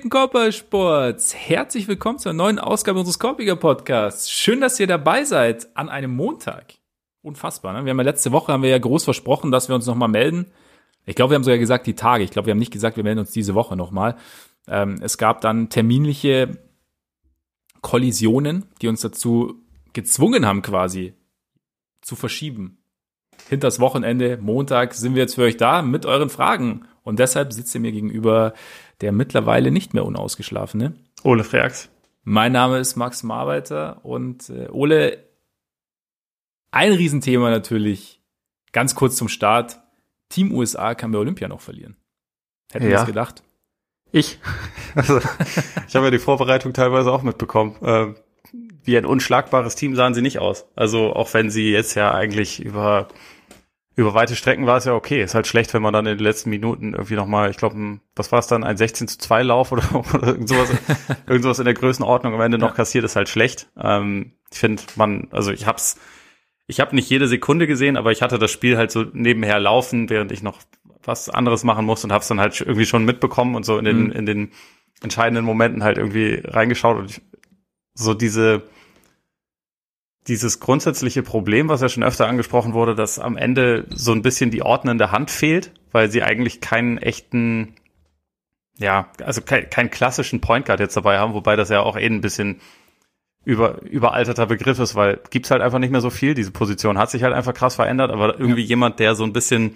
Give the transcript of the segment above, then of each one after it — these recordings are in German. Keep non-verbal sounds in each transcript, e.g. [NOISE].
Gepflegten herzlich willkommen zur neuen Ausgabe unseres Korpiger Podcasts. Schön, dass ihr dabei seid an einem Montag. Unfassbar, ne? Wir haben ja letzte Woche haben wir ja groß versprochen, dass wir uns nochmal melden. Ich glaube, wir haben sogar gesagt die Tage. Ich glaube, wir haben nicht gesagt, wir melden uns diese Woche nochmal. Ähm, es gab dann terminliche Kollisionen, die uns dazu gezwungen haben, quasi zu verschieben. Hinters Wochenende, Montag sind wir jetzt für euch da mit euren Fragen. Und deshalb sitzt ihr mir gegenüber der mittlerweile nicht mehr unausgeschlafene. Ole Freaks. Mein Name ist Max Marbeiter und äh, Ole, ein Riesenthema natürlich, ganz kurz zum Start. Team USA kann bei Olympia noch verlieren. Hätten wir Ja. das gedacht? Ich. [LAUGHS] Also, ich habe ja die Vorbereitung teilweise auch mitbekommen. Ähm, wie ein unschlagbares Team sahen sie nicht aus. Also auch wenn sie jetzt ja eigentlich über über weite Strecken war es ja okay. Ist halt schlecht, wenn man dann in den letzten Minuten irgendwie nochmal, ich glaube, was war es dann, ein 16 zu 2 Lauf oder, [LAUGHS] oder irgend sowas, [LAUGHS] irgend sowas in der Größenordnung am Ende noch Ja. kassiert, ist halt schlecht. Ähm, ich finde, man, also ich hab's, ich habe nicht jede Sekunde gesehen, aber ich hatte das Spiel halt so nebenher laufen, während ich noch was anderes machen musste und hab's dann halt irgendwie schon mitbekommen und so in den, Mhm. in den entscheidenden Momenten halt irgendwie reingeschaut und ich, so diese, dieses grundsätzliche Problem, was ja schon öfter angesprochen wurde, dass am Ende so ein bisschen die ordnende Hand fehlt, weil sie eigentlich keinen echten, ja, also kein, keinen klassischen Point Guard jetzt dabei haben, wobei das ja auch eh ein bisschen über, überalterter Begriff ist, weil gibt's halt einfach nicht mehr so viel. Diese Position hat sich halt einfach krass verändert, aber irgendwie jemand, der so ein bisschen,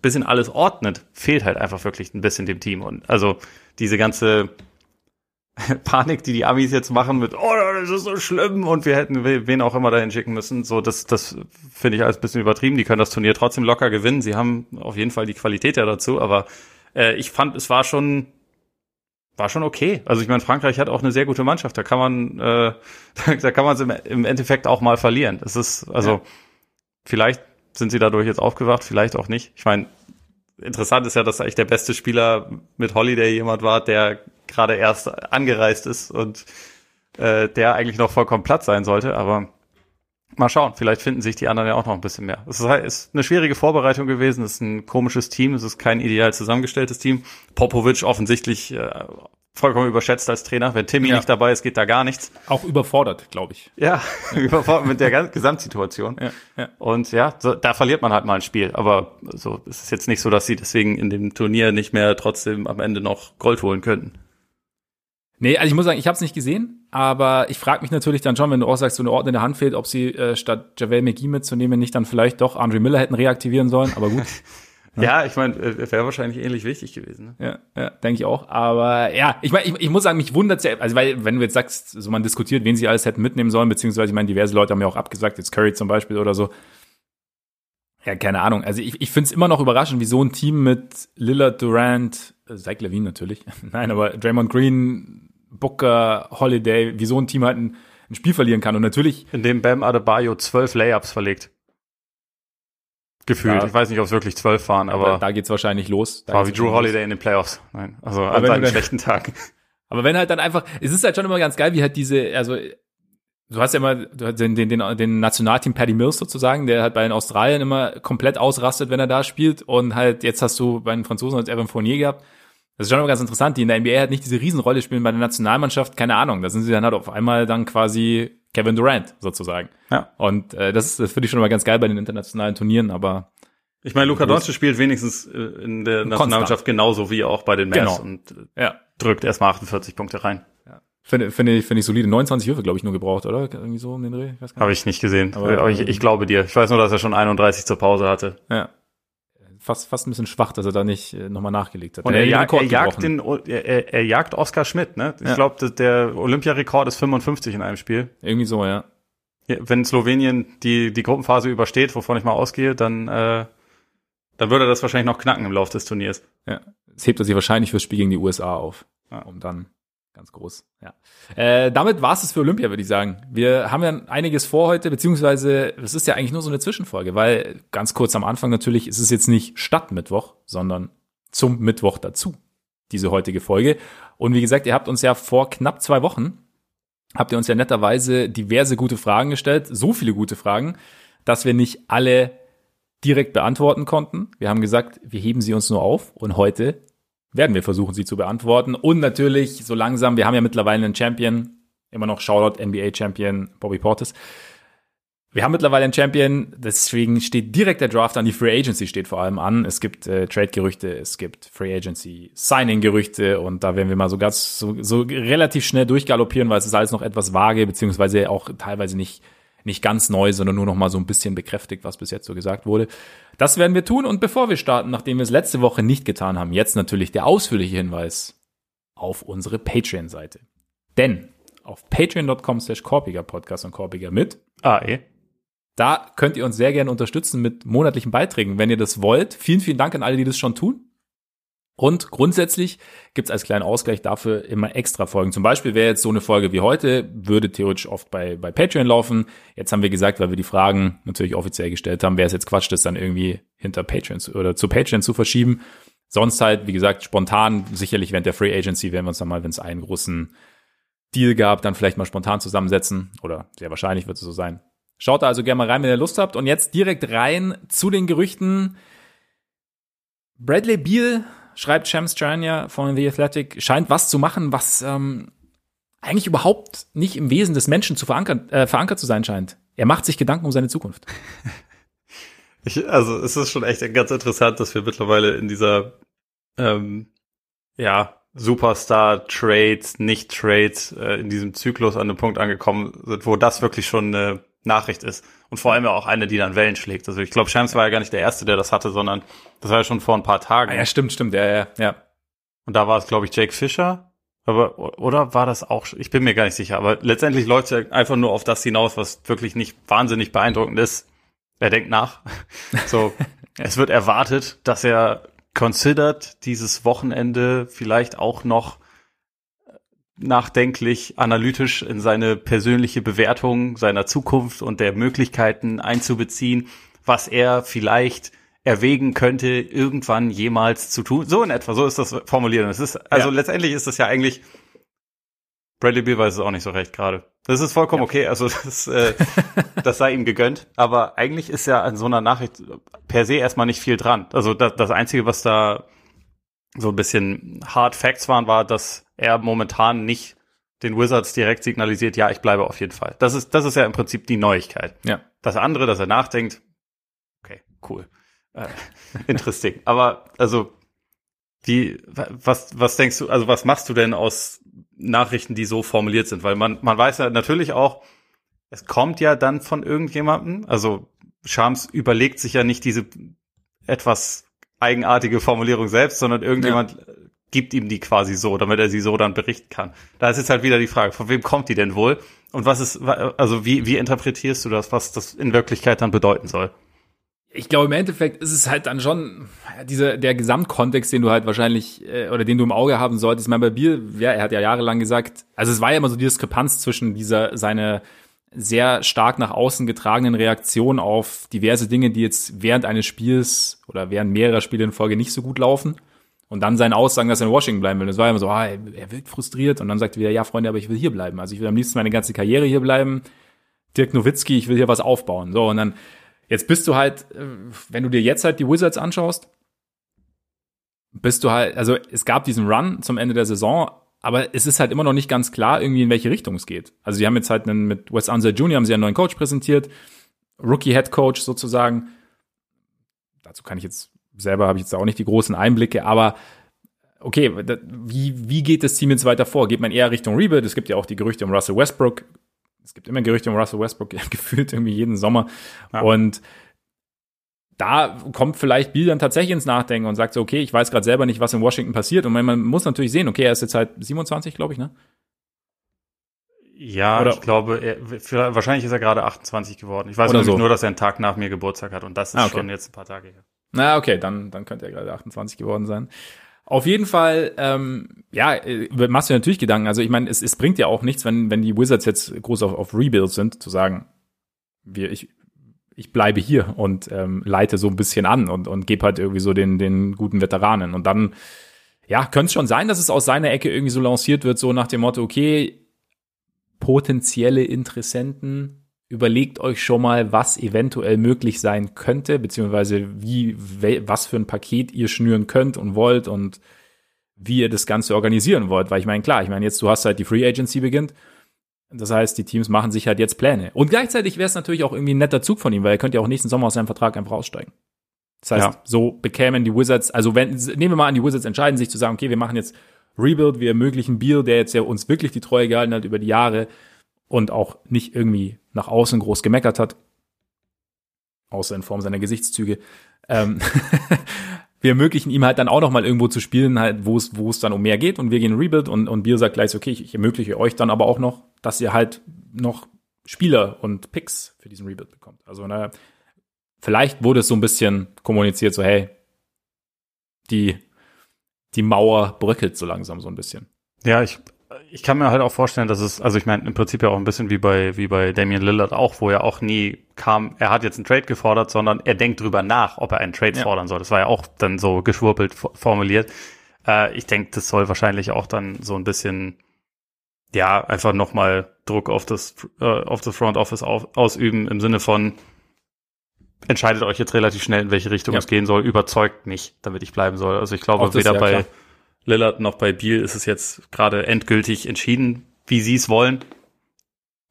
bisschen alles ordnet, fehlt halt einfach wirklich ein bisschen dem Team. Und also diese ganze [LAUGHS] Panik, die die Amis jetzt machen mit, oh, das ist so schlimm und wir hätten we- wen auch immer dahin schicken müssen, so, das, das finde ich alles ein bisschen übertrieben. Die können das Turnier trotzdem locker gewinnen. Sie haben auf jeden Fall die Qualität ja dazu, aber äh, ich fand, es war schon, war schon okay. Also ich meine, Frankreich hat auch eine sehr gute Mannschaft. Da kann man, äh, [LAUGHS] da kann man es im, im Endeffekt auch mal verlieren. Es ist, also Ja. vielleicht sind sie dadurch jetzt aufgewacht, vielleicht auch nicht. Ich meine, interessant ist ja, dass eigentlich der beste Spieler mit Holiday jemand war, der gerade erst angereist ist und äh, der eigentlich noch vollkommen platt sein sollte, aber mal schauen, vielleicht finden sich die anderen ja auch noch ein bisschen mehr. Es ist, halt- ist eine schwierige Vorbereitung gewesen, es ist ein komisches Team, es ist kein ideal zusammengestelltes Team. Popovic offensichtlich äh, vollkommen überschätzt als Trainer. Wenn Timmy Ja. nicht dabei ist, geht da gar nichts. Auch überfordert, glaube ich. Ja, [LAUGHS] überfordert mit der Gesamtsituation. Ja, ja. Und ja, so, da verliert man halt mal ein Spiel. Aber so, es ist jetzt nicht so, dass sie deswegen in dem Turnier nicht mehr trotzdem am Ende noch Gold holen könnten. Nee, also ich muss sagen, ich habe es nicht gesehen, aber ich frage mich natürlich dann schon, wenn du auch sagst, so eine ordnende Hand fehlt, ob sie äh, statt Javel McGee mitzunehmen nicht dann vielleicht doch Andre Miller hätten reaktivieren sollen, aber gut. [LAUGHS] Ja, ich meine, äh, wäre wahrscheinlich ähnlich wichtig gewesen. Ne? Ja, ja denke ich auch. Aber ja, ich meine, ich, ich muss sagen, mich wundert ja, also weil, wenn du jetzt sagst, so man diskutiert, wen sie alles hätten mitnehmen sollen, beziehungsweise ich meine, diverse Leute haben ja auch abgesagt, jetzt Curry zum Beispiel oder so. Ja, keine Ahnung. Also ich, ich finde es immer noch überraschend, wie so ein Team mit Lillard, Durant, äh, Zach Levine natürlich, [LAUGHS] nein, aber Draymond Green, Booker, Holiday, wie so ein Team halt ein, ein Spiel verlieren kann. Und natürlich, In dem Bam Adebayo zwölf Layups verlegt. Gefühlt. Ja. Ich weiß nicht, ob es wirklich zwölf waren, aber aber da geht's wahrscheinlich los. Da war wie Drew wahrscheinlich los. Holiday in den Playoffs. Nein, also Aber an seinen schlechten Tagen. [LAUGHS] Aber wenn halt dann einfach, es ist halt schon immer ganz geil, wie halt diese, also du hast ja immer du hast den, den, den, den Nationalteam Paddy Mills sozusagen, der halt bei den Australien immer komplett ausrastet, wenn er da spielt. Und halt jetzt hast du bei den Franzosen als Evan Fournier gehabt. Das ist schon immer ganz interessant, die in der NBA halt nicht diese Riesenrolle spielen bei der Nationalmannschaft, keine Ahnung. Da sind sie dann halt auf einmal dann quasi Kevin Durant sozusagen. Ja. Und äh, das, ist- das finde ich schon immer ganz geil bei den internationalen Turnieren, aber Ich meine, Groß. Doncic spielt wenigstens äh, in der Nationalmannschaft genauso wie auch bei den Mavs Genau. und äh, ja, drückt erstmal 48 Punkte rein. finde finde ich, finde ich solide. 29 Würfe, glaube ich, nur gebraucht, oder? Irgendwie so um den Dreh. Habe ich nicht gesehen. Aber- Aber, ich, ich glaube dir. Ich weiß nur, dass er schon 31 zur Pause hatte. Ja. Fast, fast ein bisschen schwach, dass er da nicht äh, nochmal nachgelegt hat. Und er, jag, er jagt gebrochen. den, er, er jagt Oskar Schmidt, ne? Ich Ja. glaube, der Olympiarekord ist 55 in einem Spiel. Irgendwie so, ja. Ja, Wenn Slowenien die, die Gruppenphase übersteht, wovon ich mal ausgehe, dann, äh, dann würde er das wahrscheinlich noch knacken im Laufe des Turniers. ja. Es hebt er sich wahrscheinlich fürs Spiel gegen die USA auf. Ja. Um dann ganz groß, ja. Äh, damit war es für Olympia, würde ich sagen. Wir haben ja einiges vor heute, beziehungsweise es ist ja eigentlich nur so eine Zwischenfolge, weil ganz kurz am Anfang natürlich ist es jetzt nicht statt Mittwoch, sondern zum Mittwoch dazu, diese heutige Folge. Und wie gesagt, ihr habt uns ja vor knapp zwei Wochen habt ihr uns ja netterweise diverse gute Fragen gestellt, so viele gute Fragen, dass wir nicht alle direkt beantworten konnten. Wir haben gesagt, wir heben sie uns nur auf und heute werden wir versuchen, sie zu beantworten. Und natürlich, so langsam, wir haben ja mittlerweile einen Champion, immer noch Shoutout NBA-Champion Bobby Portis. Wir haben mittlerweile einen Champion, deswegen steht direkt der Draft an. Die Free Agency steht vor allem an. Es gibt äh, Trade-Gerüchte, es gibt Free Agency Signing-Gerüchte und da werden wir mal so ganz so, so relativ schnell durchgaloppieren, weil es ist alles noch etwas vage, beziehungsweise auch teilweise nicht nicht ganz neu, sondern nur noch mal so ein bisschen bekräftigt, was bis jetzt so gesagt wurde. Das werden wir tun und bevor wir starten, nachdem wir es letzte Woche nicht getan haben, jetzt natürlich der ausführliche Hinweis auf unsere Patreon-Seite. Denn auf patreon.com slash korpiger Podcast und korpiger mit AE da könnt ihr uns sehr gerne unterstützen mit monatlichen Beiträgen, wenn ihr das wollt. Vielen, vielen Dank an alle, die das schon tun. Und grundsätzlich gibt's als kleinen Ausgleich dafür immer extra Folgen. Zum Beispiel wäre jetzt so eine Folge wie heute, würde theoretisch oft bei, bei Patreon laufen. Jetzt haben wir gesagt, weil wir die Fragen natürlich offiziell gestellt haben, wäre es jetzt Quatsch, das dann irgendwie hinter Patreon zu, oder zu Patreon zu verschieben. Sonst halt, wie gesagt, spontan, sicherlich während der Free Agency werden wir uns dann mal, wenn es einen großen Deal gab, dann vielleicht mal spontan zusammensetzen. Oder sehr wahrscheinlich wird es so sein. Schaut da also gerne mal rein, wenn ihr Lust habt. Und jetzt direkt rein zu den Gerüchten. Bradley Beal schreibt Shams Charania von The Athletic, scheint was zu machen, was ähm, eigentlich überhaupt nicht im Wesen des Menschen zu verankert, äh, verankert zu sein scheint. Er macht sich Gedanken um seine Zukunft. [LAUGHS] Ich, also es ist schon echt ganz interessant, dass wir mittlerweile in dieser ähm, ja Superstar-Trades, Nicht-Trades äh, in diesem Zyklus an einem Punkt angekommen sind, wo das wirklich schon eine Nachricht ist. Und vor allem auch eine, die dann Wellen schlägt. Also ich glaube, Shams war ja gar nicht der Erste, der das hatte, sondern das war ja schon vor ein paar Tagen. Ah, ja, stimmt, stimmt, ja, ja, ja. Und da war es, glaube ich, Jake Fischer. Aber, oder war das auch, ich bin mir gar nicht sicher, aber letztendlich läuft es ja einfach nur auf das hinaus, was wirklich nicht wahnsinnig beeindruckend ist. Er denkt nach. [LAUGHS] So, [LAUGHS] es wird erwartet, dass er considered dieses Wochenende vielleicht auch noch nachdenklich, analytisch in seine persönliche Bewertung seiner Zukunft und der Möglichkeiten einzubeziehen, was er vielleicht erwägen könnte, irgendwann jemals zu tun. So in etwa, so ist das formuliert. Es ist, also ja. letztendlich ist das ja eigentlich, Bradley Beal weiß es auch nicht so recht gerade. Das ist vollkommen ja. okay, also das, äh, [LAUGHS] das sei ihm gegönnt. Aber eigentlich ist ja an so einer Nachricht per se erstmal nicht viel dran. Also das, das Einzige, was da so ein bisschen Hard Facts waren, war, dass er momentan nicht den Wizards direkt signalisiert, ja, ich bleibe auf jeden Fall. Das ist, das ist ja im Prinzip die Neuigkeit. Ja. Das andere, dass er nachdenkt, okay, cool. Äh, [LAUGHS] interesting. Aber, also, wie, was, was denkst du, also was machst du denn aus Nachrichten, die so formuliert sind? Weil man, man weiß ja natürlich auch, es kommt ja dann von irgendjemandem, also Shams überlegt sich ja nicht diese etwas eigenartige Formulierung selbst, sondern irgendjemand ja. gibt ihm die quasi so, damit er sie so dann berichten kann. Da ist jetzt halt wieder die Frage, von wem kommt die denn wohl? Und was ist, also wie, wie interpretierst du das, was das in Wirklichkeit dann bedeuten soll? Ich glaube, im Endeffekt ist es halt dann schon dieser, der Gesamtkontext, den du halt wahrscheinlich, äh, oder den du im Auge haben solltest. Ich meine, bei Biel, ja, er hat ja jahrelang gesagt, also es war ja immer so die Diskrepanz zwischen dieser, seine, sehr stark nach außen getragenen Reaktion auf diverse Dinge, die jetzt während eines Spiels oder während mehrerer Spiele in Folge nicht so gut laufen. Und dann seine Aussagen, dass er in Washington bleiben will. Das war immer so, ah, er wird frustriert. Und dann sagt er wieder, ja, Freunde, aber ich will hier bleiben. Also ich will am liebsten meine ganze Karriere hier bleiben. Dirk Nowitzki, ich will hier was aufbauen. So, und dann, jetzt bist du halt, äh, wenn du dir jetzt halt die Wizards anschaust, bist du halt, also es gab diesen Run zum Ende der Saison, aber es ist halt immer noch nicht ganz klar, irgendwie in welche Richtung es geht. Also sie haben jetzt halt einen, mit Wes Unser Jr. haben sie einen neuen Coach präsentiert, Rookie Head Coach sozusagen. Dazu kann ich jetzt selber habe ich jetzt auch nicht die großen Einblicke, aber okay, wie, wie geht das Team jetzt weiter vor? Geht man eher Richtung Rebuild? Es gibt ja auch die Gerüchte um Russell Westbrook. Es gibt immer Gerüchte um Russell Westbrook, [LAUGHS] gefühlt irgendwie jeden Sommer. Ja. Und da kommt vielleicht Bill dann tatsächlich ins Nachdenken und sagt so, okay, ich weiß gerade selber nicht, was in Washington passiert. Und man muss natürlich sehen, okay, er ist jetzt halt 27, glaube ich, ne? Ja, Oder, ich glaube, er, wahrscheinlich ist er gerade 28 geworden. Ich weiß nämlich so. nur, dass er einen Tag nach mir Geburtstag hat und das ist ah, okay. schon jetzt ein paar Tage her. Na, okay, dann, dann könnte er gerade 28 geworden sein. Auf jeden Fall, ähm, ja, äh, machst du natürlich Gedanken. Also ich meine, es, es bringt ja auch nichts, wenn, wenn die Wizards jetzt groß auf, auf Rebuild sind, zu sagen, wir, ich, ich bleibe hier und ähm, leite so ein bisschen an und, und gebe halt irgendwie so den, den guten Veteranen. Und dann, ja, könnte es schon sein, dass es aus seiner Ecke irgendwie so lanciert wird, so nach dem Motto, okay, potenzielle Interessenten, überlegt euch schon mal, was eventuell möglich sein könnte, beziehungsweise wie, was für ein Paket ihr schnüren könnt und wollt und wie ihr das Ganze organisieren wollt. Weil ich meine, klar, ich meine, jetzt du hast halt die Free Agency beginnt. Das heißt, die Teams machen sich halt jetzt Pläne. Und gleichzeitig wäre es natürlich auch irgendwie ein netter Zug von ihm, weil er könnte ja auch nächsten Sommer aus seinem Vertrag einfach aussteigen. Das heißt, ja. so bekämen die Wizards, also wenn, nehmen wir mal an, die Wizards entscheiden sich zu sagen, okay, wir machen jetzt Rebuild, wir ermöglichen Beal, der jetzt ja uns wirklich die Treue gehalten hat über die Jahre und auch nicht irgendwie nach außen groß gemeckert hat, außer in Form seiner Gesichtszüge. Ähm, [LAUGHS] wir ermöglichen ihm halt dann auch noch mal irgendwo zu spielen, halt, wo es, wo es dann um mehr geht und wir gehen Rebuild und, und Beal sagt gleich, okay, ich, ich ermögliche euch dann aber auch noch, dass ihr halt noch Spieler und Picks für diesen Rebuild bekommt. Also naja, vielleicht wurde es so ein bisschen kommuniziert, so hey, die, die Mauer bröckelt so langsam so ein bisschen. Ja, ich, ich kann mir halt auch vorstellen, dass es, also ich meine, im Prinzip ja auch ein bisschen wie bei, wie bei Damian Lillard auch, wo er auch nie kam, er hat jetzt einen Trade gefordert, sondern er denkt drüber nach, ob er einen Trade ja. fordern soll. Das war ja auch dann so geschwurbelt formuliert. Äh, ich denke, das soll wahrscheinlich auch dann so ein bisschen, ja, einfach nochmal Druck auf das, äh, auf das Front Office auf, ausüben im Sinne von, entscheidet euch jetzt relativ schnell, in welche Richtung ja. es gehen soll, überzeugt mich, damit ich bleiben soll. Also ich glaube, weder ja, bei klar. Lillard noch bei Beal ist es jetzt gerade endgültig entschieden, wie sie es wollen.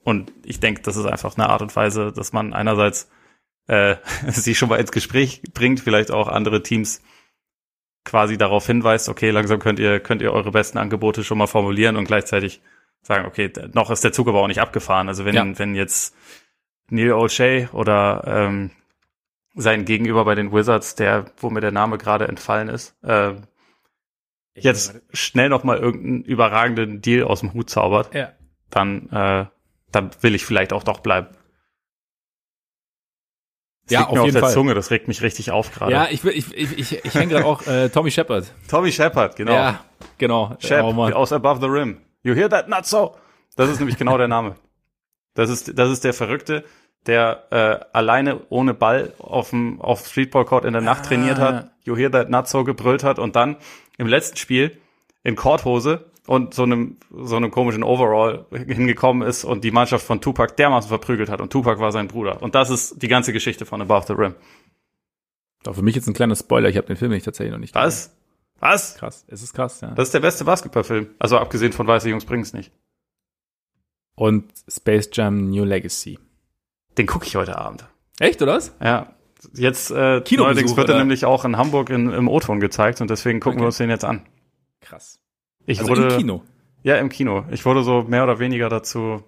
Und ich denke, das ist einfach eine Art und Weise, dass man einerseits äh, [LAUGHS] sie schon mal ins Gespräch bringt, vielleicht auch andere Teams quasi darauf hinweist, okay, langsam könnt ihr, könnt ihr eure besten Angebote schon mal formulieren und gleichzeitig sagen, okay, noch ist der Zug aber auch nicht abgefahren. Also wenn, ja. wenn jetzt Neil O'Shea oder ähm, sein Gegenüber bei den Wizards, der, wo mir der Name gerade entfallen ist, äh, jetzt schnell noch mal irgendeinen überragenden Deal aus dem Hut zaubert, ja. dann, äh, dann will ich vielleicht auch doch bleiben. Das ja, auf, mir jeden auf der Fall. Zunge, das regt mich richtig auf gerade. Ja, ich, ich, ich, ich, ich hänge gerade auch äh, Tommy Shepard. [LAUGHS] Tommy Shepard, genau. Ja, genau. Shep, oh, aus Above the Rim. You hear that? Not so. Das ist nämlich genau der Name. Das ist, das ist der Verrückte, der äh, alleine ohne Ball auf dem auf Streetball Court in der Nacht ah. trainiert hat, You Hear That Not So gebrüllt hat und dann im letzten Spiel in Korthose und so einem so einem komischen Overall hingekommen ist und die Mannschaft von Tupac dermaßen verprügelt hat und Tupac war sein Bruder und das ist die ganze Geschichte von Above the Rim. Doch für mich jetzt ein kleiner Spoiler, ich habe den Film nicht tatsächlich noch nicht gesehen. Was? Was? Krass, es ist krass, ja. Das ist der beste Basketballfilm, also abgesehen von Weiße Jungs bringen's nicht. Und Space Jam New Legacy. Den gucke ich heute Abend. Echt, oder was? Ja. Jetzt äh, neuerdings wird er nämlich auch in Hamburg in, im O-Ton gezeigt und deswegen gucken okay. wir uns den jetzt an. Krass. Ich also wurde, im Kino? Ja, im Kino. Ich wurde so mehr oder weniger dazu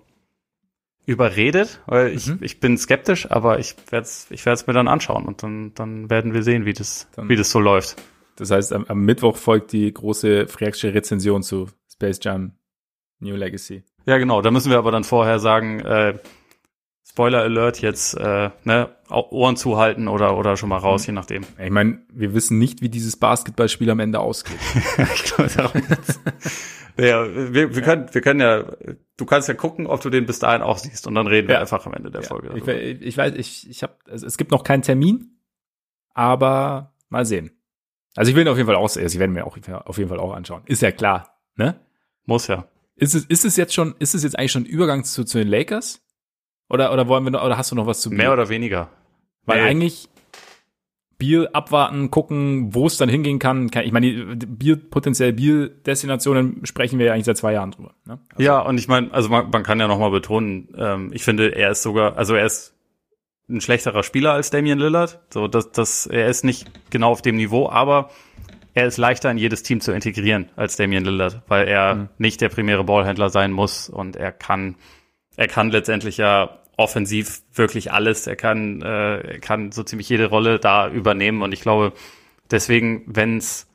überredet, weil ich, mhm. ich bin skeptisch, aber ich werde es ich werd's mir dann anschauen und dann, dann werden wir sehen, wie das, dann, wie das so läuft. Das heißt, am, am Mittwoch folgt die große Freaksche Rezension zu Space Jam New Legacy. Ja, genau. Da müssen wir aber dann vorher sagen, äh, Spoiler Alert jetzt, äh, ne, Ohren zuhalten oder, oder schon mal raus, mhm. je nachdem. Ich meine, wir wissen nicht, wie dieses Basketballspiel am Ende ausgeht. [LAUGHS] ich glaube, ja, wir, wir, können, wir können ja, du kannst ja gucken, ob du den bis dahin auch siehst und dann reden wir einfach am Ende der ja. Folge. Ich, ich, weiß, ich, ich habe, also es gibt noch keinen Termin, aber mal sehen. Also ich will ihn auf jeden Fall auch, also ich werde mir auch auf jeden Fall auch anschauen. Ist ja klar, ne? Muss ja. Ist es, ist es jetzt schon, ist es jetzt eigentlich schon ein Übergang zu, zu den Lakers? Oder, oder wollen wir noch, oder hast du noch was zu Bier? Mehr oder weniger. Weil nee. eigentlich Bier abwarten, gucken, wo es dann hingehen kann. Ich meine, Bier, potenziell Bier-Destinationen sprechen wir ja eigentlich seit zwei Jahren drüber. Ne? Also. Ja, und ich meine, also man, man kann ja nochmal betonen, ähm, ich finde, er ist sogar, also er ist ein schlechterer Spieler als Damian Lillard. So, dass das, er ist nicht genau auf dem Niveau, aber er ist leichter in jedes Team zu integrieren als Damian Lillard, weil er mhm. nicht der primäre Ballhändler sein muss und er kann er kann letztendlich ja offensiv wirklich alles. Er kann, äh, er kann so ziemlich jede Rolle da übernehmen. Und ich glaube, deswegen, wenn's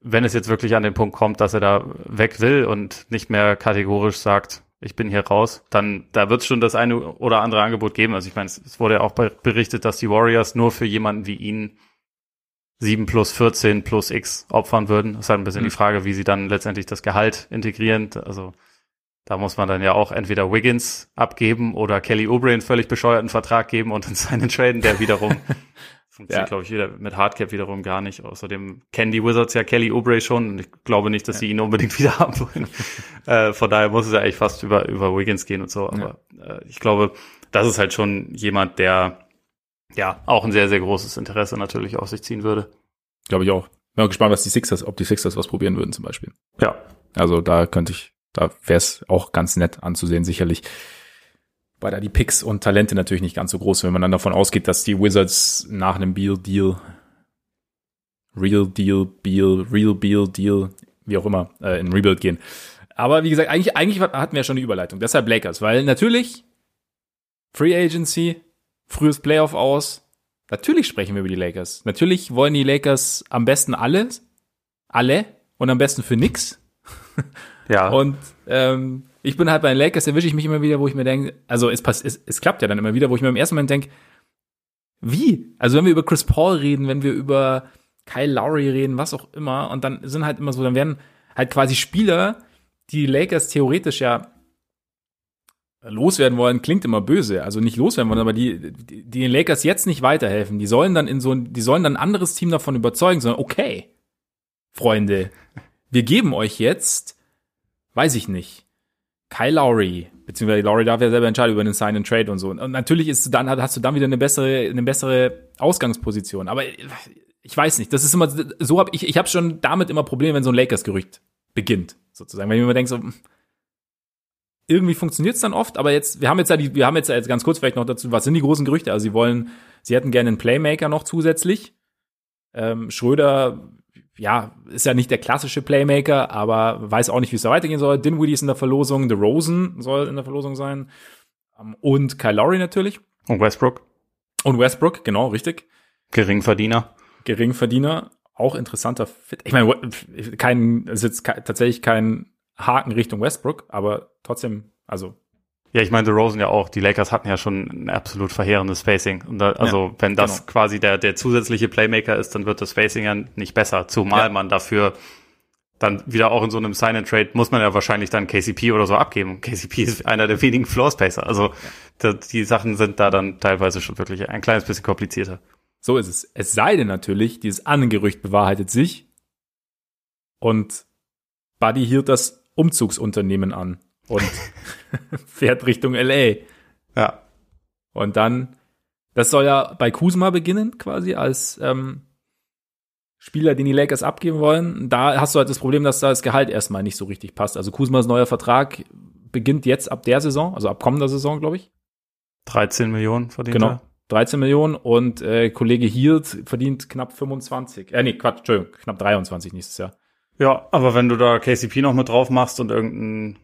wenn es jetzt wirklich an den Punkt kommt, dass er da weg will und nicht mehr kategorisch sagt, ich bin hier raus, dann da wird es schon das eine oder andere Angebot geben. Also ich meine, es wurde ja auch berichtet, dass die Warriors nur für jemanden wie ihn 7 plus 14 plus X opfern würden. Das ist halt ein bisschen mhm. die Frage, wie sie dann letztendlich das Gehalt integrieren. Also da muss man dann ja auch entweder Wiggins abgeben oder Kelly Oubre einen völlig bescheuerten Vertrag geben und in seinen traden, der wiederum [LAUGHS] funktioniert, ja. glaube ich, wieder mit Hardcap wiederum gar nicht. Außerdem kennen die Wizards ja Kelly Oubre schon und ich glaube nicht, dass ja. sie ihn unbedingt [LAUGHS] wieder haben wollen. [LAUGHS] äh, von daher muss es ja eigentlich fast über, über Wiggins gehen und so. Aber ja. äh, ich glaube, das ist halt schon jemand, der ja auch ein sehr, sehr großes Interesse natürlich auf sich ziehen würde. Glaube ich auch Bin auch gespannt, was die Sixers, ob die Sixers was probieren würden zum Beispiel. Ja. Also da könnte ich, da wäre es auch ganz nett anzusehen, sicherlich. Weil da die Picks und Talente natürlich nicht ganz so groß, wenn man dann davon ausgeht, dass die Wizards nach einem Beal-Deal, Real Deal, Beal, Real Beal Deal, wie auch immer, äh, in Rebuild gehen. Aber wie gesagt, eigentlich, eigentlich hatten wir ja schon die Überleitung. Deshalb Lakers, weil natürlich Free Agency, frühes Playoff aus. Natürlich sprechen wir über die Lakers. Natürlich wollen die Lakers am besten alles, alle und am besten für nix. [LAUGHS] Ja. Und ähm, ich bin halt bei den Lakers, erwische ich mich immer wieder, wo ich mir denke, also es, pass, es, es klappt ja dann immer wieder, wo ich mir im ersten Moment denke, wie? Also wenn wir über Chris Paul reden, wenn wir über Kyle Lowry reden, was auch immer, und dann sind halt immer so, dann werden halt quasi Spieler, die Lakers theoretisch ja loswerden wollen, klingt immer böse, also nicht loswerden wollen, aber die, die, die den Lakers jetzt nicht weiterhelfen, die sollen dann in so die sollen dann ein anderes Team davon überzeugen, sondern okay, Freunde, wir geben euch jetzt, weiß ich nicht, Kyle Lowry, beziehungsweise Lowry darf ja selber entscheiden über den Sign and Trade und so. Und natürlich ist dann, hast du dann wieder eine bessere, eine bessere Ausgangsposition. Aber ich weiß nicht, das ist immer, so habe ich, ich habe schon damit immer Probleme, wenn so ein Lakers-Gerücht beginnt, sozusagen. Wenn ich mir denke, so, irgendwie funktioniert es dann oft, aber jetzt, wir haben jetzt ja die, wir haben jetzt, jetzt ganz kurz vielleicht noch dazu, was sind die großen Gerüchte? Also sie wollen, sie hätten gerne einen Playmaker noch zusätzlich. Ähm, Schröder ja, ist ja nicht der klassische Playmaker, aber weiß auch nicht, wie es da weitergehen soll. Dinwiddie ist in der Verlosung, The Rosen soll in der Verlosung sein. Um, und Kyle Lowry natürlich. Und Westbrook. Und Westbrook, genau, richtig. Geringverdiener. Geringverdiener, auch interessanter Fit. Ich meine, kein, ist jetzt tatsächlich kein Haken Richtung Westbrook, aber trotzdem, also ja, ich meine, The Rosen ja auch. Die Lakers hatten ja schon ein absolut verheerendes Spacing. Und da, also, ja, wenn das genau. quasi der, der zusätzliche Playmaker ist, dann wird das Spacing ja nicht besser. Zumal ja. man dafür dann wieder auch in so einem Sign-and-Trade muss man ja wahrscheinlich dann KCP oder so abgeben. KCP ist einer der wenigen Floor-Spacer. Also, ja. die Sachen sind da dann teilweise schon wirklich ein kleines bisschen komplizierter. So ist es. Es sei denn natürlich, dieses Angerücht bewahrheitet sich und Buddy hielt das Umzugsunternehmen an und [LAUGHS] fährt Richtung LA. Ja. Und dann, das soll ja bei Kuzma beginnen, quasi als ähm, Spieler, den die Lakers abgeben wollen. Da hast du halt das Problem, dass da das Gehalt erstmal nicht so richtig passt. Also Kuzmas neuer Vertrag beginnt jetzt ab der Saison, also ab kommender Saison, glaube ich. 13 Millionen verdient genau. er. 13 Millionen und äh, Kollege Hield verdient knapp 25. Äh, nee, Quatsch, Entschuldigung, knapp 23 nächstes Jahr. Ja, aber wenn du da KCP noch mit drauf machst und irgendeinen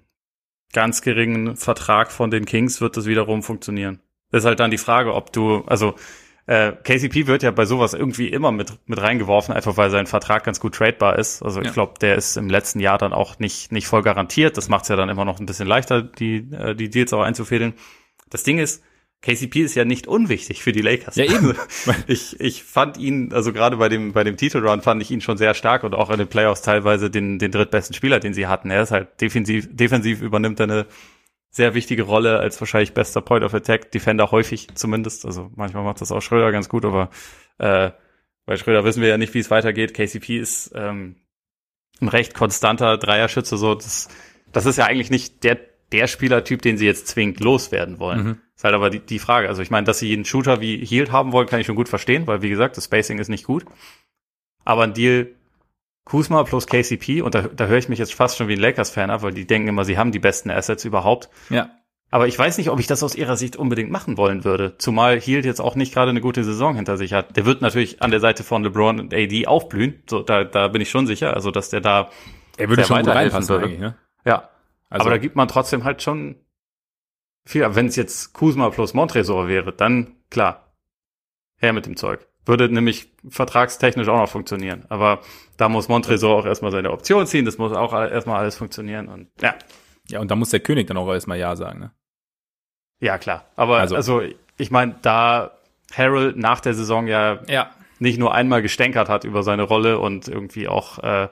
ganz geringen Vertrag von den Kings wird das wiederum funktionieren. Das ist halt dann die Frage, ob du, also äh, KCP wird ja bei sowas irgendwie immer mit, mit reingeworfen, einfach weil sein Vertrag ganz gut tradebar ist. Also ich ja. glaube, der ist im letzten Jahr dann auch nicht, nicht voll garantiert. Das macht es ja dann immer noch ein bisschen leichter, die, äh, die Deals auch einzufädeln. Das Ding ist, KCP ist ja nicht unwichtig für die Lakers. Ja, eben. [LAUGHS] Ich, ich fand ihn, also gerade bei dem, bei dem Titelrun fand ich ihn schon sehr stark und auch in den Playoffs teilweise den, den drittbesten Spieler, den sie hatten. Er ist halt defensiv, defensiv übernimmt er eine sehr wichtige Rolle als wahrscheinlich bester Point of Attack Defender häufig zumindest. Also manchmal macht das auch Schröder ganz gut, aber äh, bei Schröder wissen wir ja nicht, wie es weitergeht. KCP ist ähm, ein recht konstanter Dreierschütze, so das, das ist ja eigentlich nicht der der Spielertyp, den sie jetzt zwingend loswerden wollen. Mhm. Ist halt aber die, die Frage. Also ich meine, dass sie einen Shooter wie Healed haben wollen, kann ich schon gut verstehen, weil wie gesagt, das Spacing ist nicht gut. Aber ein Deal Kuzma plus KCP, und da, da höre ich mich jetzt fast schon wie ein Lakers-Fan ab, weil die denken immer, sie haben die besten Assets überhaupt. Ja. Aber ich weiß nicht, ob ich das aus ihrer Sicht unbedingt machen wollen würde. Zumal Hield jetzt auch nicht gerade eine gute Saison hinter sich hat. Der wird natürlich an der Seite von LeBron und AD aufblühen. So, da, da bin ich schon sicher. Also, dass der da er würde schon weiterhelfen würde. Ne? Ja. Also, aber da gibt man trotzdem halt schon viel. Wenn es jetzt Kuzma plus Montresor wäre, dann klar, her mit dem Zeug. Würde nämlich vertragstechnisch auch noch funktionieren. Aber da muss Montresor auch erstmal seine Option ziehen, das muss auch erstmal alles funktionieren und ja. Ja, und da muss der König dann auch erstmal Ja sagen, ne? Ja, klar. Aber also, also ich meine, da Harold nach der Saison ja, ja nicht nur einmal gestänkert hat über seine Rolle und irgendwie auch äh,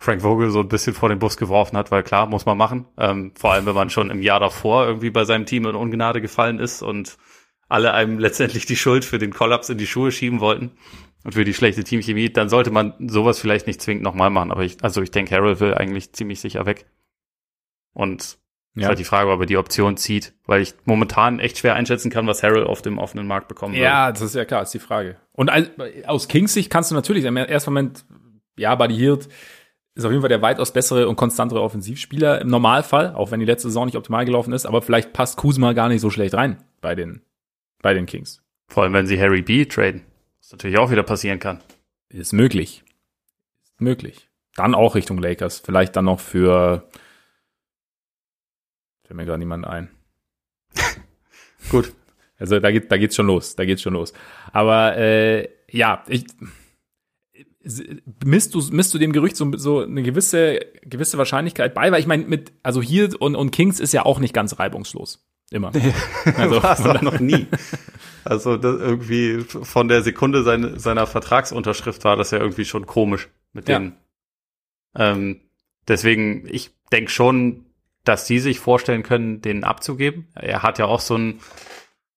Frank Vogel so ein bisschen vor den Bus geworfen hat, weil klar, muss man machen. Ähm, vor allem, wenn man schon im Jahr davor irgendwie bei seinem Team in Ungnade gefallen ist und alle einem letztendlich die Schuld für den Kollaps in die Schuhe schieben wollten und für die schlechte Teamchemie, dann sollte man sowas vielleicht nicht zwingend nochmal machen. Aber ich, also ich denke, Harold will eigentlich ziemlich sicher weg. Und ja. ist halt die Frage, ob er die Option zieht, weil ich momentan echt schwer einschätzen kann, was Harold auf dem offenen Markt bekommen wird. Ja, das ist ja klar, ist die Frage. Und aus Kings Sicht kannst du natürlich im ersten Moment ja, Buddy Hield ist auf jeden Fall der weitaus bessere und konstantere Offensivspieler im Normalfall, auch wenn die letzte Saison nicht optimal gelaufen ist, aber vielleicht passt Kuzma gar nicht so schlecht rein bei den, bei den Kings. Vor allem, wenn sie Harry B traden. Was natürlich auch wieder passieren kann. Ist möglich. Ist möglich. Dann auch Richtung Lakers. Vielleicht dann noch für, fällt mir gar niemand ein. [LAUGHS] Gut. Also da geht, da geht's schon los, da geht's schon los. Aber äh, ja, ich misst du, misst du dem Gerücht so, so eine gewisse, gewisse Wahrscheinlichkeit bei, weil ich meine, mit, also hier und, und Kings ist ja auch nicht ganz reibungslos. Immer. [LAUGHS] Also war es auch noch nie. Also irgendwie von der Sekunde seine, seiner Vertragsunterschrift war das ja irgendwie schon komisch mit Ja. denen. Ähm, deswegen, ich denke schon, dass die sich vorstellen können, den abzugeben. Er hat ja auch so einen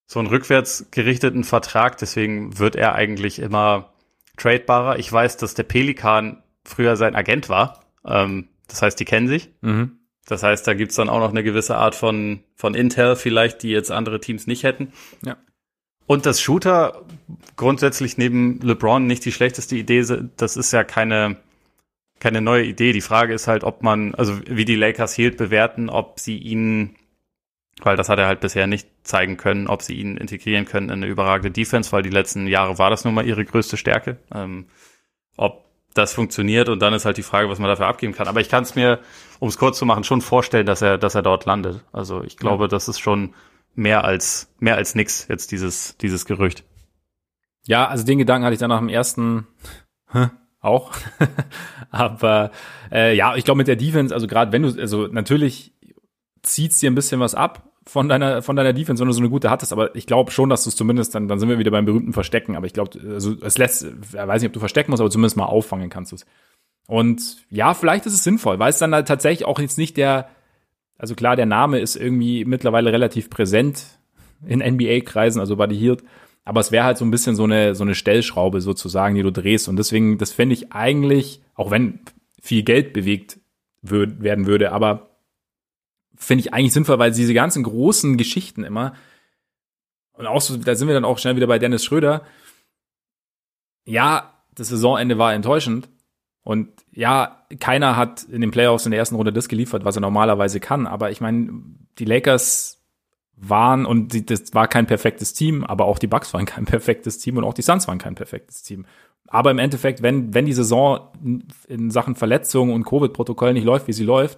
so einen rückwärts gerichteten Vertrag, deswegen wird er eigentlich immer tradebarer. Ich weiß, dass der Pelikan früher sein Agent war. Ähm, das heißt, die kennen sich. Mhm. Das heißt, da gibt's dann auch noch eine gewisse Art von, von Intel vielleicht, die jetzt andere Teams nicht hätten. Ja. Und das Shooter grundsätzlich neben LeBron nicht die schlechteste Idee. Das ist ja keine, keine neue Idee. Die Frage ist halt, ob man, also wie die Lakers Hield bewerten, ob sie ihn, weil das hat er halt bisher nicht zeigen können, ob sie ihn integrieren können in eine überragende Defense, weil die letzten Jahre war das nun mal ihre größte Stärke. Ähm, ob das funktioniert und dann ist halt die Frage, was man dafür abgeben kann. Aber ich kann es mir, um es kurz zu machen, schon vorstellen, dass er, dass er dort landet. Also ich glaube, das ist schon mehr als mehr als nix jetzt dieses dieses Gerücht. Ja, also den Gedanken hatte ich dann nach dem ersten [LAUGHS] auch. [LAUGHS] Aber äh, ja, ich glaube mit der Defense, also gerade wenn du, also natürlich zieht's dir ein bisschen was ab von deiner von deiner Defense, wenn du so eine gute hattest, aber ich glaube schon, dass du es zumindest dann dann sind wir wieder beim berühmten Verstecken, aber ich glaube, also es lässt, ich weiß nicht, ob du verstecken musst, aber zumindest mal auffangen kannst du es. Und ja, vielleicht ist es sinnvoll, weil es dann halt tatsächlich auch jetzt nicht der, also klar, der Name ist irgendwie mittlerweile relativ präsent in NBA-Kreisen, also Buddy Hield, aber es wäre halt so ein bisschen so eine, so eine Stellschraube sozusagen, die du drehst. Und deswegen, das fände ich eigentlich, auch wenn viel Geld bewegt würd, werden würde, aber finde ich eigentlich sinnvoll, weil diese ganzen großen Geschichten immer, und auch so, da sind wir dann auch schnell wieder bei Dennis Schröder. Ja, das Saisonende war enttäuschend. Und ja, keiner hat in den Playoffs in der ersten Runde das geliefert, was er normalerweise kann. Aber ich meine, die Lakers waren und die, das war kein perfektes Team, aber auch die Bucks waren kein [LAUGHS] perfektes Team und auch die Suns waren kein perfektes Team. Aber im Endeffekt, wenn, wenn die Saison in Sachen Verletzungen und Covid-Protokoll nicht läuft, wie sie läuft,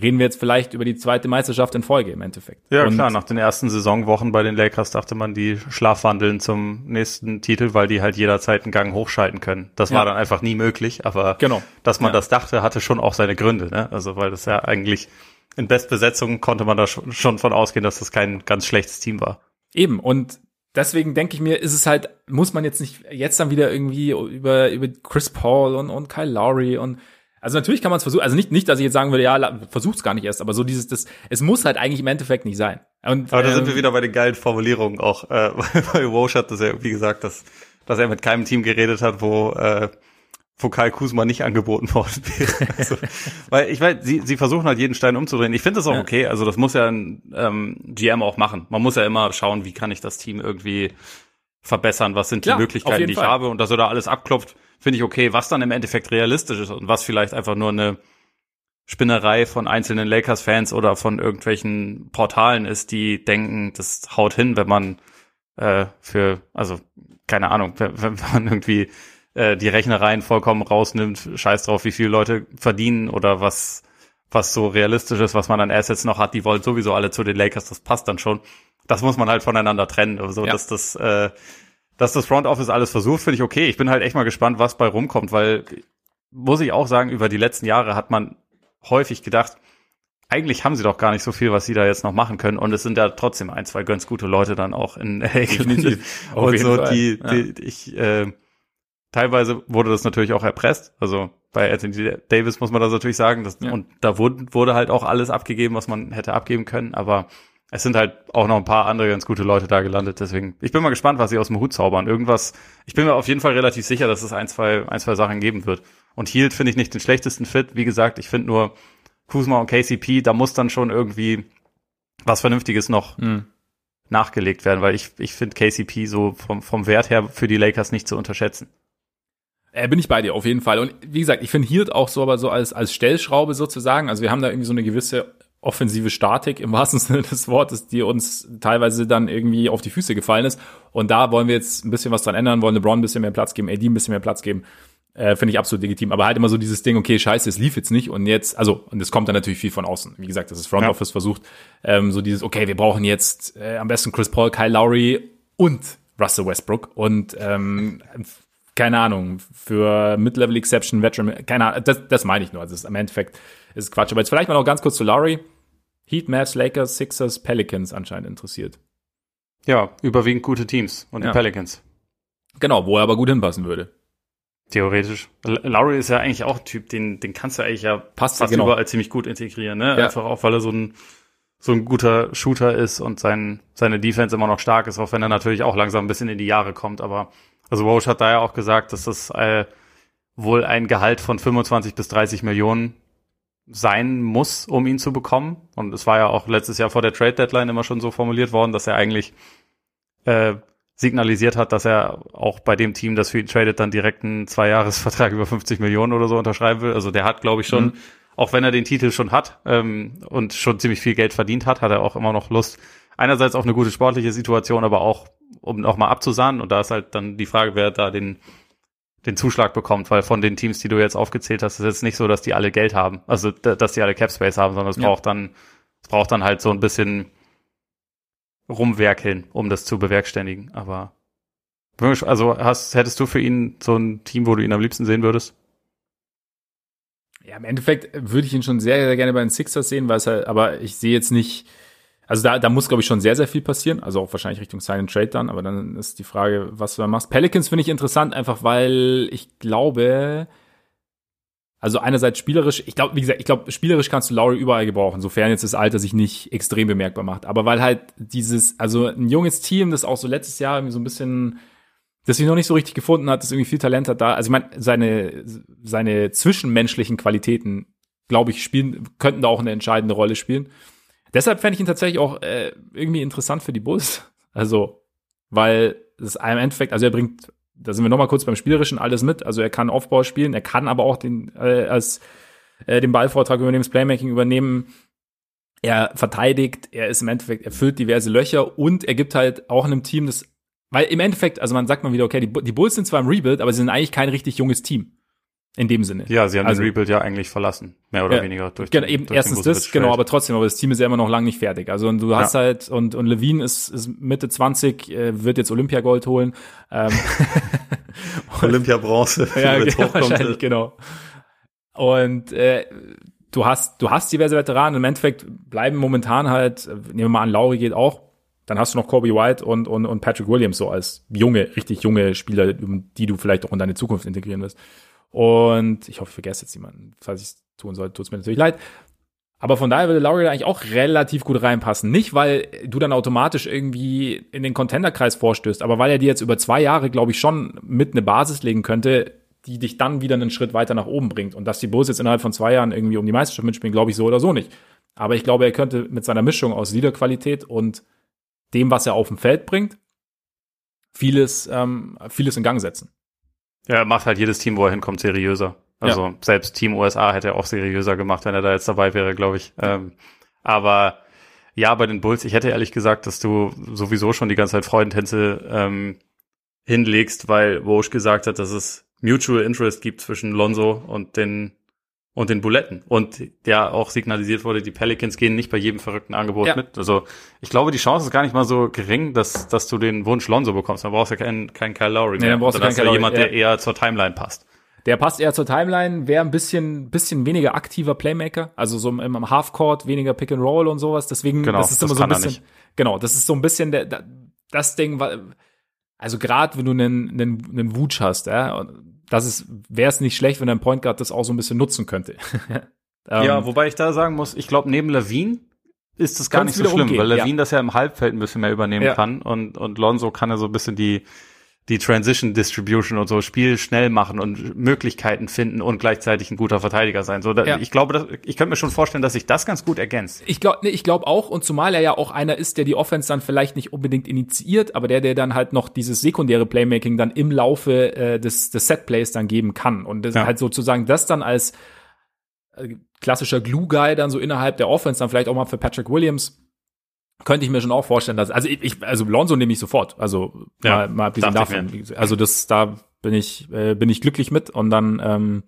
reden wir jetzt vielleicht über die zweite Meisterschaft in Folge im Endeffekt. Ja, und klar, nach den ersten Saisonwochen bei den Lakers dachte man, die schlafwandeln zum nächsten Titel, weil die halt jederzeit einen Gang hochschalten können. Das Ja. war dann einfach nie möglich, aber Genau. dass man Ja. das dachte, hatte schon auch seine Gründe, ne? Also weil das ja eigentlich in Bestbesetzung konnte man da schon von ausgehen, dass das kein ganz schlechtes Team war. Eben, und deswegen denke ich mir, ist es halt, muss man jetzt nicht jetzt dann wieder irgendwie über, über Chris Paul und, und Kyle Lowry und also natürlich kann man es versuchen, also nicht, nicht, dass ich jetzt sagen würde, ja, versuch's gar nicht erst, aber so dieses, das, es muss halt eigentlich im Endeffekt nicht sein. Und, Aber da sind ähm, wir wieder bei den geilen Formulierungen auch. Äh, [LAUGHS] bei Walsh hat das ja irgendwie gesagt, dass, dass er mit keinem Team geredet hat, wo, äh, wo Kai Kuzma nicht angeboten [LAUGHS] worden wäre. also, weil ich weiß, sie, sie versuchen halt jeden Stein umzudrehen. Ich finde das auch Ja. okay. Also das muss ja ein ähm, GM auch machen. Man muss ja immer schauen, wie kann ich das Team irgendwie verbessern, was sind die Ja, Möglichkeiten, die ich Fall. habe und dass er da alles abklopft, finde ich okay. Was dann im Endeffekt realistisch ist und was vielleicht einfach nur eine Spinnerei von einzelnen Lakers-Fans oder von irgendwelchen Portalen ist, die denken, das haut hin, wenn man äh, für, also keine Ahnung, [LAUGHS] wenn, wenn man irgendwie äh, die Rechnereien vollkommen rausnimmt, scheiß drauf, wie viele Leute verdienen oder was was so realistisch ist, was man an Assets noch hat, die wollen sowieso alle zu den Lakers, das passt dann schon. Das muss man halt voneinander trennen, also Ja. dass das äh, dass das Front Office alles versucht, finde ich okay. Ich bin halt echt mal gespannt, was bei rumkommt, weil muss ich auch sagen, über die letzten Jahre hat man häufig gedacht, eigentlich haben sie doch gar nicht so viel, was sie da jetzt noch machen können. Und es sind ja trotzdem ein, zwei ganz gute Leute dann auch in. [LAUGHS] Auf Und so, Fall, die, ja. die ich, äh, teilweise wurde das natürlich auch erpresst. Also bei Anthony Davis muss man das natürlich sagen. Das, Ja. Und da wurde, wurde halt auch alles abgegeben, was man hätte abgeben können. Aber es sind halt auch noch ein paar andere ganz gute Leute da gelandet. Deswegen, ich bin mal gespannt, was sie aus dem Hut zaubern. Irgendwas, ich bin mir auf jeden Fall relativ sicher, dass es ein, zwei, ein, zwei Sachen geben wird. Und Hield finde ich nicht den schlechtesten Fit. Wie gesagt, ich finde nur Kuzma und KCP, da muss dann schon irgendwie was Vernünftiges noch Hm. nachgelegt werden, weil ich, ich finde KCP so vom, vom Wert her für die Lakers nicht zu unterschätzen. Äh, bin ich bei dir auf jeden Fall. Und wie gesagt, ich finde Hirt auch so, aber so als, als Stellschraube sozusagen. Also wir haben da irgendwie so eine gewisse offensive Statik im wahrsten [LAUGHS] Sinne des Wortes, die uns teilweise dann irgendwie auf die Füße gefallen ist. Und da wollen wir jetzt ein bisschen was dran ändern, wollen LeBron ein bisschen mehr Platz geben, AD ein bisschen mehr Platz geben. Äh, Finde ich absolut legitim. Aber halt immer so dieses Ding, okay, scheiße, es lief jetzt nicht und jetzt, also, und es kommt dann natürlich viel von außen. Wie gesagt, das ist Front ja. Office versucht, ähm, so dieses, okay, wir brauchen jetzt äh, am besten Chris Paul, Kyle Lowry und Russell Westbrook und ähm, keine Ahnung, für Mid-Level Exception, Veteran, keine Ahnung, das, das meine ich nur. Also im Endeffekt ist Quatsch. Aber jetzt vielleicht mal noch ganz kurz zu Lowry. Heat, Mavs, Lakers, Sixers, Pelicans anscheinend interessiert. Ja, überwiegend gute Teams und ja. die Pelicans. Genau, wo er aber gut hinpassen würde. Theoretisch. Lowry ist ja eigentlich auch ein Typ, den, den kannst du eigentlich ja Passt fast genau. überall ziemlich gut integrieren, ne? Ja. Einfach auch, weil er so ein, so ein guter Shooter ist und sein, seine Defense immer noch stark ist, auch wenn er natürlich auch langsam ein bisschen in die Jahre kommt. Aber also Roche hat da ja auch gesagt, dass das äh, wohl ein Gehalt von 25 bis 30 Millionen sein muss, um ihn zu bekommen. Und es war ja auch letztes Jahr vor der Trade Deadline immer schon so formuliert worden, dass er eigentlich äh, signalisiert hat, dass er auch bei dem Team, das für ihn tradet, dann direkt einen Zweijahresvertrag über 50 Millionen oder so unterschreiben will. Also der hat, glaube ich, schon, mhm. auch wenn er den Titel schon hat ähm, und schon ziemlich viel Geld verdient hat, hat er auch immer noch Lust, einerseits auf eine gute sportliche Situation, aber auch, um noch mal abzusahnen. Und da ist halt dann die Frage, wer da den den Zuschlag bekommt, weil von den Teams, die du jetzt aufgezählt hast, ist jetzt nicht so, dass die alle Geld haben, also dass die alle Cap Space haben, sondern es ja. braucht dann es braucht dann halt so ein bisschen rumwerkeln, um das zu bewerkstelligen. Aber also hast, hättest du für ihn so ein Team, wo du ihn am liebsten sehen würdest? Ja, im Endeffekt würde ich ihn schon sehr, sehr gerne bei den Sixers sehen, weil es halt, aber ich sehe jetzt nicht, also da, da muss, glaube ich, schon sehr, sehr viel passieren. Also auch wahrscheinlich Richtung Sign and Trade dann. Aber dann ist die Frage, was du da machst. Pelicans finde ich interessant, einfach weil ich glaube, also einerseits spielerisch, ich glaube, wie gesagt, ich glaube, spielerisch kannst du Lowry überall gebrauchen, sofern jetzt das Alter sich nicht extrem bemerkbar macht. Aber weil halt dieses, also ein junges Team, das auch so letztes Jahr irgendwie so ein bisschen, das sich noch nicht so richtig gefunden hat, das irgendwie viel Talent hat da. Also ich meine, seine, seine zwischenmenschlichen Qualitäten, glaube ich, spielen, könnten da auch eine entscheidende Rolle spielen. Deshalb fände ich ihn tatsächlich auch äh, irgendwie interessant für die Bulls. [LAUGHS] Also, weil es im Endeffekt, also er bringt, da sind wir nochmal kurz beim Spielerischen alles mit. Also er kann Aufbau spielen, er kann aber auch den äh, als äh, den Ballvortrag übernehmen, das Playmaking übernehmen. Er verteidigt, er ist im Endeffekt, er füllt diverse Löcher und er gibt halt auch einem Team das, weil im Endeffekt, also man sagt mal wieder, okay, die, die Bulls sind zwar im Rebuild, aber sie sind eigentlich kein richtig junges Team. In dem Sinne. Ja, sie haben also, den Rebuild ja eigentlich verlassen, mehr oder ja, weniger durch. Genau, eben durch erstens das, genau, aber trotzdem, aber das Team ist ja immer noch lange nicht fertig. Also und du hast ja. halt und und Levine ist, ist Mitte 20, äh, wird jetzt Olympiagold holen. Ähm, [LAUGHS] [LAUGHS] Olympiabronze. [LAUGHS] ja, genau, wahrscheinlich genau. Und äh, du hast du hast diverse Veteranen. Im Endeffekt bleiben momentan halt, nehmen wir mal an, Lauri geht auch. Dann hast du noch Kobe White und, und, und Patrick Williams so als junge, richtig junge Spieler, die du vielleicht auch in deine Zukunft integrieren wirst. Und ich hoffe, ich vergesse jetzt jemanden. Falls ich es tun soll, tut es mir natürlich leid. Aber von daher würde Laurie eigentlich auch relativ gut reinpassen. Nicht, weil du dann automatisch irgendwie in den Contender-Kreis vorstößt, aber weil er dir jetzt über zwei Jahre, glaube ich, schon mit eine Basis legen könnte, die dich dann wieder einen Schritt weiter nach oben bringt. Und dass die Bulls jetzt innerhalb von zwei Jahren irgendwie um die Meisterschaft mitspielen, glaube ich so oder so nicht. Aber ich glaube, er könnte mit seiner Mischung aus Leaderqualität und dem, was er auf dem Feld bringt, vieles, ähm, vieles in Gang setzen. Ja, er macht halt jedes Team, wo er hinkommt, seriöser. Also ja. selbst Team USA hätte er auch seriöser gemacht, wenn er da jetzt dabei wäre, glaube ich. Ähm, aber ja, bei den Bulls, ich hätte ehrlich gesagt, dass du sowieso schon die ganze Zeit Freudentänze ähm, hinlegst, weil Woj gesagt hat, dass es Mutual Interest gibt zwischen Lonzo und den und den Buletten. Und ja auch signalisiert wurde, die Pelicans gehen nicht bei jedem verrückten Angebot ja. mit. Also ich glaube, die Chance ist gar nicht mal so gering, dass, dass du den Wunsch Lonzo bekommst. Dann brauchst du ja keinen, keinen Kyle Lowry mehr. Nee, dann brauchst dann du keinen ja jemand, der eher zur Timeline passt. Der passt eher zur Timeline, wäre ein bisschen, bisschen weniger aktiver Playmaker, also so im, im Halfcourt, weniger Pick and Roll und sowas. Deswegen, genau, das ist das immer so ein bisschen, genau, das ist so ein bisschen der, das Ding, also gerade wenn du einen, einen, einen Wutsch hast, ja, das ist, wäre es nicht schlecht, wenn dein Point Guard das auch so ein bisschen nutzen könnte. [LAUGHS] ähm, ja, wobei ich da sagen muss, ich glaube, neben Levine ist das gar nicht so schlimm, umgehen, weil Levine ja. das ja im Halbfeld ein bisschen mehr übernehmen ja. kann und, und Lonzo kann ja so ein bisschen die, die Transition Distribution und so Spiel schnell machen und Möglichkeiten finden und gleichzeitig ein guter Verteidiger sein. So, da, ja. ich glaube, dass, ich könnte mir schon vorstellen, dass sich das ganz gut ergänzt. Ich glaube, nee, ich glaube auch und zumal er ja auch einer ist, der die Offense dann vielleicht nicht unbedingt initiiert, aber der, der dann halt noch dieses sekundäre Playmaking dann im Laufe äh, des, des Setplays dann geben kann und das ja. halt sozusagen das dann als äh, klassischer Glue Guy dann so innerhalb der Offense dann vielleicht auch mal für Patrick Williams könnte ich mir schon auch vorstellen, dass also ich, also Lonzo nehme ich sofort. Also ja, mal, mal abgesehen davon. Also das da bin ich äh, bin ich glücklich mit und dann ähm,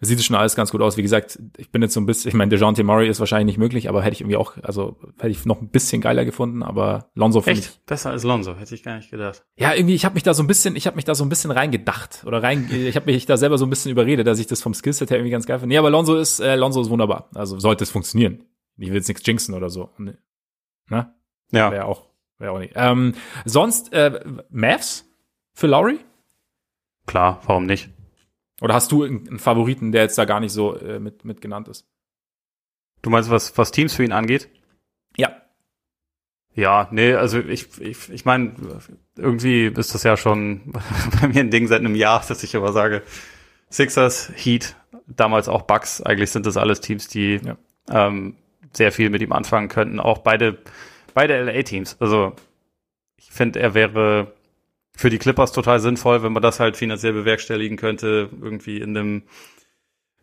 sieht es schon alles ganz gut aus. Wie gesagt, ich bin jetzt so ein bisschen, ich meine, DeJounte Murray ist wahrscheinlich nicht möglich, aber hätte ich irgendwie auch, also hätte ich noch ein bisschen geiler gefunden, aber Lonzo finde ich. Besser als Lonzo, hätte ich gar nicht gedacht. Ja, irgendwie, ich habe mich da so ein bisschen, ich habe mich da so ein bisschen reingedacht oder rein, ich habe mich da selber so ein bisschen überredet, dass ich das vom Skillset her irgendwie ganz geil finde. Nee, aber Lonzo ist, äh, Lonzo ist wunderbar. Also sollte es funktionieren. Ich will jetzt nichts jinxen oder so. Nee. Ne? Ja. Wäre auch, wäre auch nicht. Ähm, sonst, äh, Mavs für Lowry? Klar, warum nicht? Oder hast du einen Favoriten, der jetzt da gar nicht so äh, mit, mit genannt ist? Du meinst, was, was Teams für ihn angeht? Ja. Ja, nee, also ich, ich, ich meine, irgendwie ist das ja schon [LAUGHS] bei mir ein Ding seit einem Jahr, dass ich aber sage, Sixers, Heat, damals auch Bucks, eigentlich sind das alles Teams, die ja. ähm, sehr viel mit ihm anfangen könnten. Auch beide, beide LA-Teams. Also ich finde, er wäre für die Clippers total sinnvoll, wenn man das halt finanziell bewerkstelligen könnte, irgendwie in einem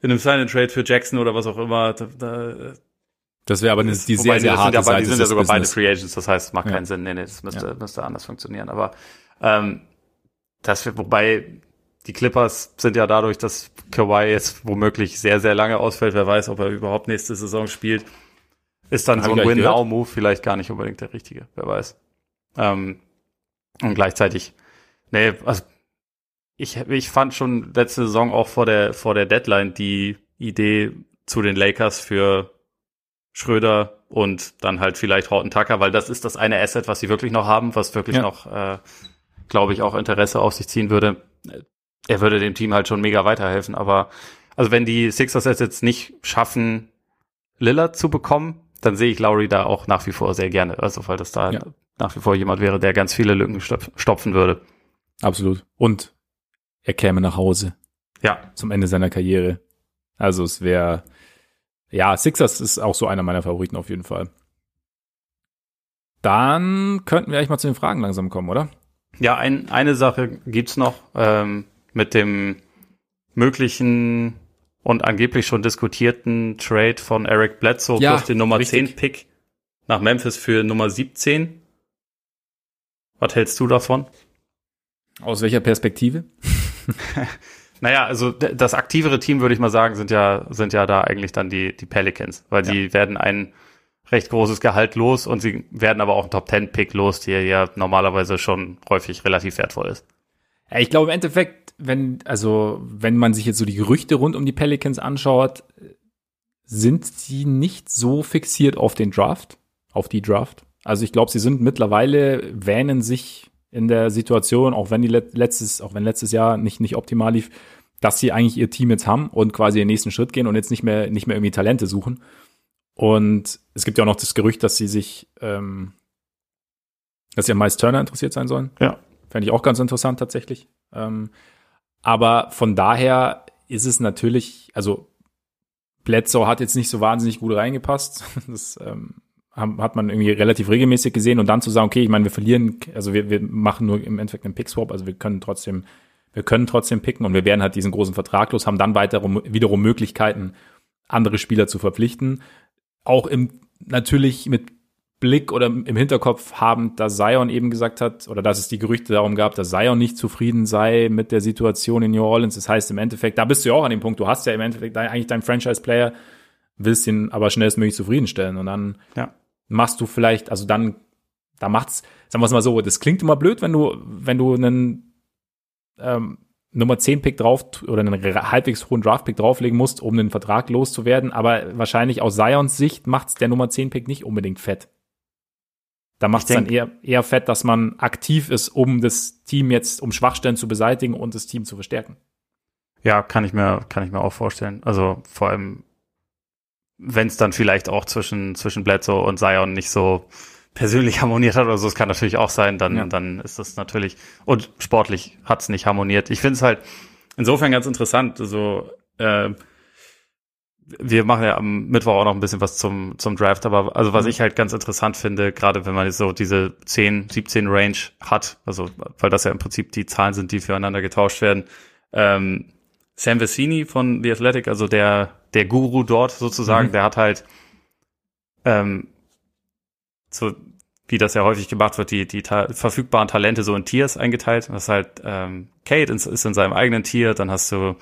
in einem Sign and Trade für Jackson oder was auch immer. Da, da, das wäre aber eine, die sehr, sehr harte ja, Seite Die sind ja sogar Business. beide Free Agents, das heißt, es macht ja. keinen Sinn. Nee, nee, das müsste, ja. müsste anders funktionieren. Aber ähm, das wird, wobei die Clippers sind ja dadurch, dass Kawhi jetzt womöglich sehr, sehr lange ausfällt, wer weiß, ob er überhaupt nächste Saison spielt, ist dann Hab so ein Win-Now-Move vielleicht gar nicht unbedingt der richtige, wer weiß. Ähm, und gleichzeitig, nee, also ich, ich fand schon letzte Saison auch vor der, vor der Deadline die Idee zu den Lakers für Schröder und dann halt vielleicht Horton Tucker, weil das ist das eine Asset, was sie wirklich noch haben, was wirklich ja. noch, äh, glaube ich, auch Interesse auf sich ziehen würde. Er würde dem Team halt schon mega weiterhelfen, aber also wenn die Sixers es jetzt nicht schaffen, Lillard zu bekommen, dann sehe ich Lowry da auch nach wie vor sehr gerne. Also weil das da ja. nach wie vor jemand wäre, der ganz viele Lücken stopfen würde. Absolut. Und er käme nach Hause. Ja. Zum Ende seiner Karriere. Also es wäre, ja, Sixers ist auch so einer meiner Favoriten auf jeden Fall. Dann könnten wir eigentlich mal zu den Fragen langsam kommen, oder? Ja, ein, eine Sache gibt's noch ähm, mit dem möglichen und angeblich schon diskutierten Trade von Eric Bledsoe ja, plus den Nummer richtig. 10 Pick nach Memphis für Nummer 17. Was hältst du davon? Aus welcher Perspektive? [LAUGHS] naja, also das aktivere Team, würde ich mal sagen, sind ja, sind ja da eigentlich dann die, die Pelicans, weil ja. die werden ein recht großes Gehalt los und sie werden aber auch einen Top 10 Pick los, der ja normalerweise schon häufig relativ wertvoll ist. Ja, ich glaube im Endeffekt wenn, also, wenn man sich jetzt so die Gerüchte rund um die Pelicans anschaut, sind sie nicht so fixiert auf den Draft, auf die Draft. Also ich glaube, sie sind mittlerweile, wähnen sich in der Situation, auch wenn die letztes, auch wenn letztes Jahr nicht, nicht optimal lief, dass sie eigentlich ihr Team jetzt haben und quasi den nächsten Schritt gehen und jetzt nicht mehr, nicht mehr irgendwie Talente suchen. Und es gibt ja auch noch das Gerücht, dass sie sich, ähm, dass sie an Miles Turner interessiert sein sollen. Ja. Fände ich auch ganz interessant tatsächlich. Ähm, aber von daher ist es natürlich, also Bledsoe hat jetzt nicht so wahnsinnig gut reingepasst. [LAUGHS] Das ähm, hat man irgendwie relativ regelmäßig gesehen und dann zu sagen, okay, ich meine, wir verlieren, also wir, wir machen nur im Endeffekt einen Pick-Swap, also wir können trotzdem, wir können trotzdem picken und wir werden halt diesen großen Vertrag los, haben dann weitere, wiederum Möglichkeiten, andere Spieler zu verpflichten. Auch im, natürlich mit Blick oder im Hinterkopf haben, dass Zion eben gesagt hat, oder dass es die Gerüchte darum gab, dass Zion nicht zufrieden sei mit der Situation in New Orleans. Das heißt im Endeffekt, da bist du ja auch an dem Punkt, du hast ja im Endeffekt eigentlich deinen Franchise-Player, willst ihn aber schnellstmöglich zufriedenstellen und dann ja. machst du vielleicht, also dann, da macht's, sagen wir es mal so, das klingt immer blöd, wenn du, wenn du einen ähm, Nummer 10 Pick drauf oder einen halbwegs hohen Draft Pick drauflegen musst, um den Vertrag loszuwerden, aber wahrscheinlich aus Zions Sicht macht's der Nummer 10 Pick nicht unbedingt fett. Da macht es dann eher, eher fett, dass man aktiv ist, um das Team jetzt, um Schwachstellen zu beseitigen und das Team zu verstärken. Ja, kann ich mir, kann ich mir auch vorstellen. Also vor allem, wenn es dann vielleicht auch zwischen, zwischen Bledsoe und Zion nicht so persönlich [LAUGHS] harmoniert hat oder so, es kann natürlich auch sein, dann, Ja. dann ist das natürlich, und sportlich hat's nicht harmoniert. Ich finde es halt insofern ganz interessant, so, äh, wir machen ja am Mittwoch auch noch ein bisschen was zum, zum Draft, aber also was Mhm. ich halt ganz interessant finde, gerade wenn man jetzt so diese 10, 17 Range hat, also weil das ja im Prinzip die Zahlen sind, die füreinander getauscht werden, ähm, Sam Vecini von The Athletic, also der, der Guru dort sozusagen, Mhm. der hat halt ähm, so wie das ja häufig gemacht wird, die, die ta verfügbaren Talente so in Tiers eingeteilt. Das ist halt, ähm, Kate ist, ist in seinem eigenen Tier, dann hast du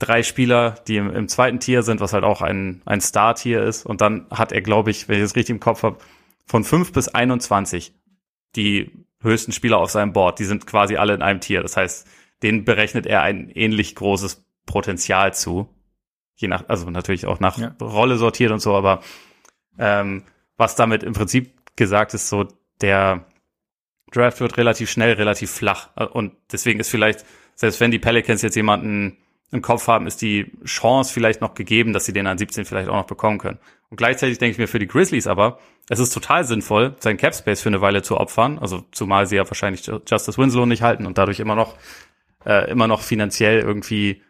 drei Spieler, die im, im zweiten Tier sind, was halt auch ein, ein Star-Tier ist. Und dann hat er, glaube ich, wenn ich das richtig im Kopf habe, von fünf bis 21 die höchsten Spieler auf seinem Board, die sind quasi alle in einem Tier. Das heißt, denen berechnet er ein ähnlich großes Potenzial zu. Je nach, also natürlich auch nach Ja. Rolle sortiert und so, aber ähm, was damit im Prinzip gesagt ist, so der Draft wird relativ schnell, relativ flach. Und deswegen ist vielleicht, selbst wenn die Pelicans jetzt jemanden im Kopf haben, ist die Chance vielleicht noch gegeben, dass sie den an 17 vielleicht auch noch bekommen können. Und gleichzeitig denke ich mir für die Grizzlies aber, es ist total sinnvoll, seinen Cap Space für eine Weile zu opfern. Also zumal sie ja wahrscheinlich Justice Winslow nicht halten und dadurch immer noch, äh, immer noch finanziell irgendwie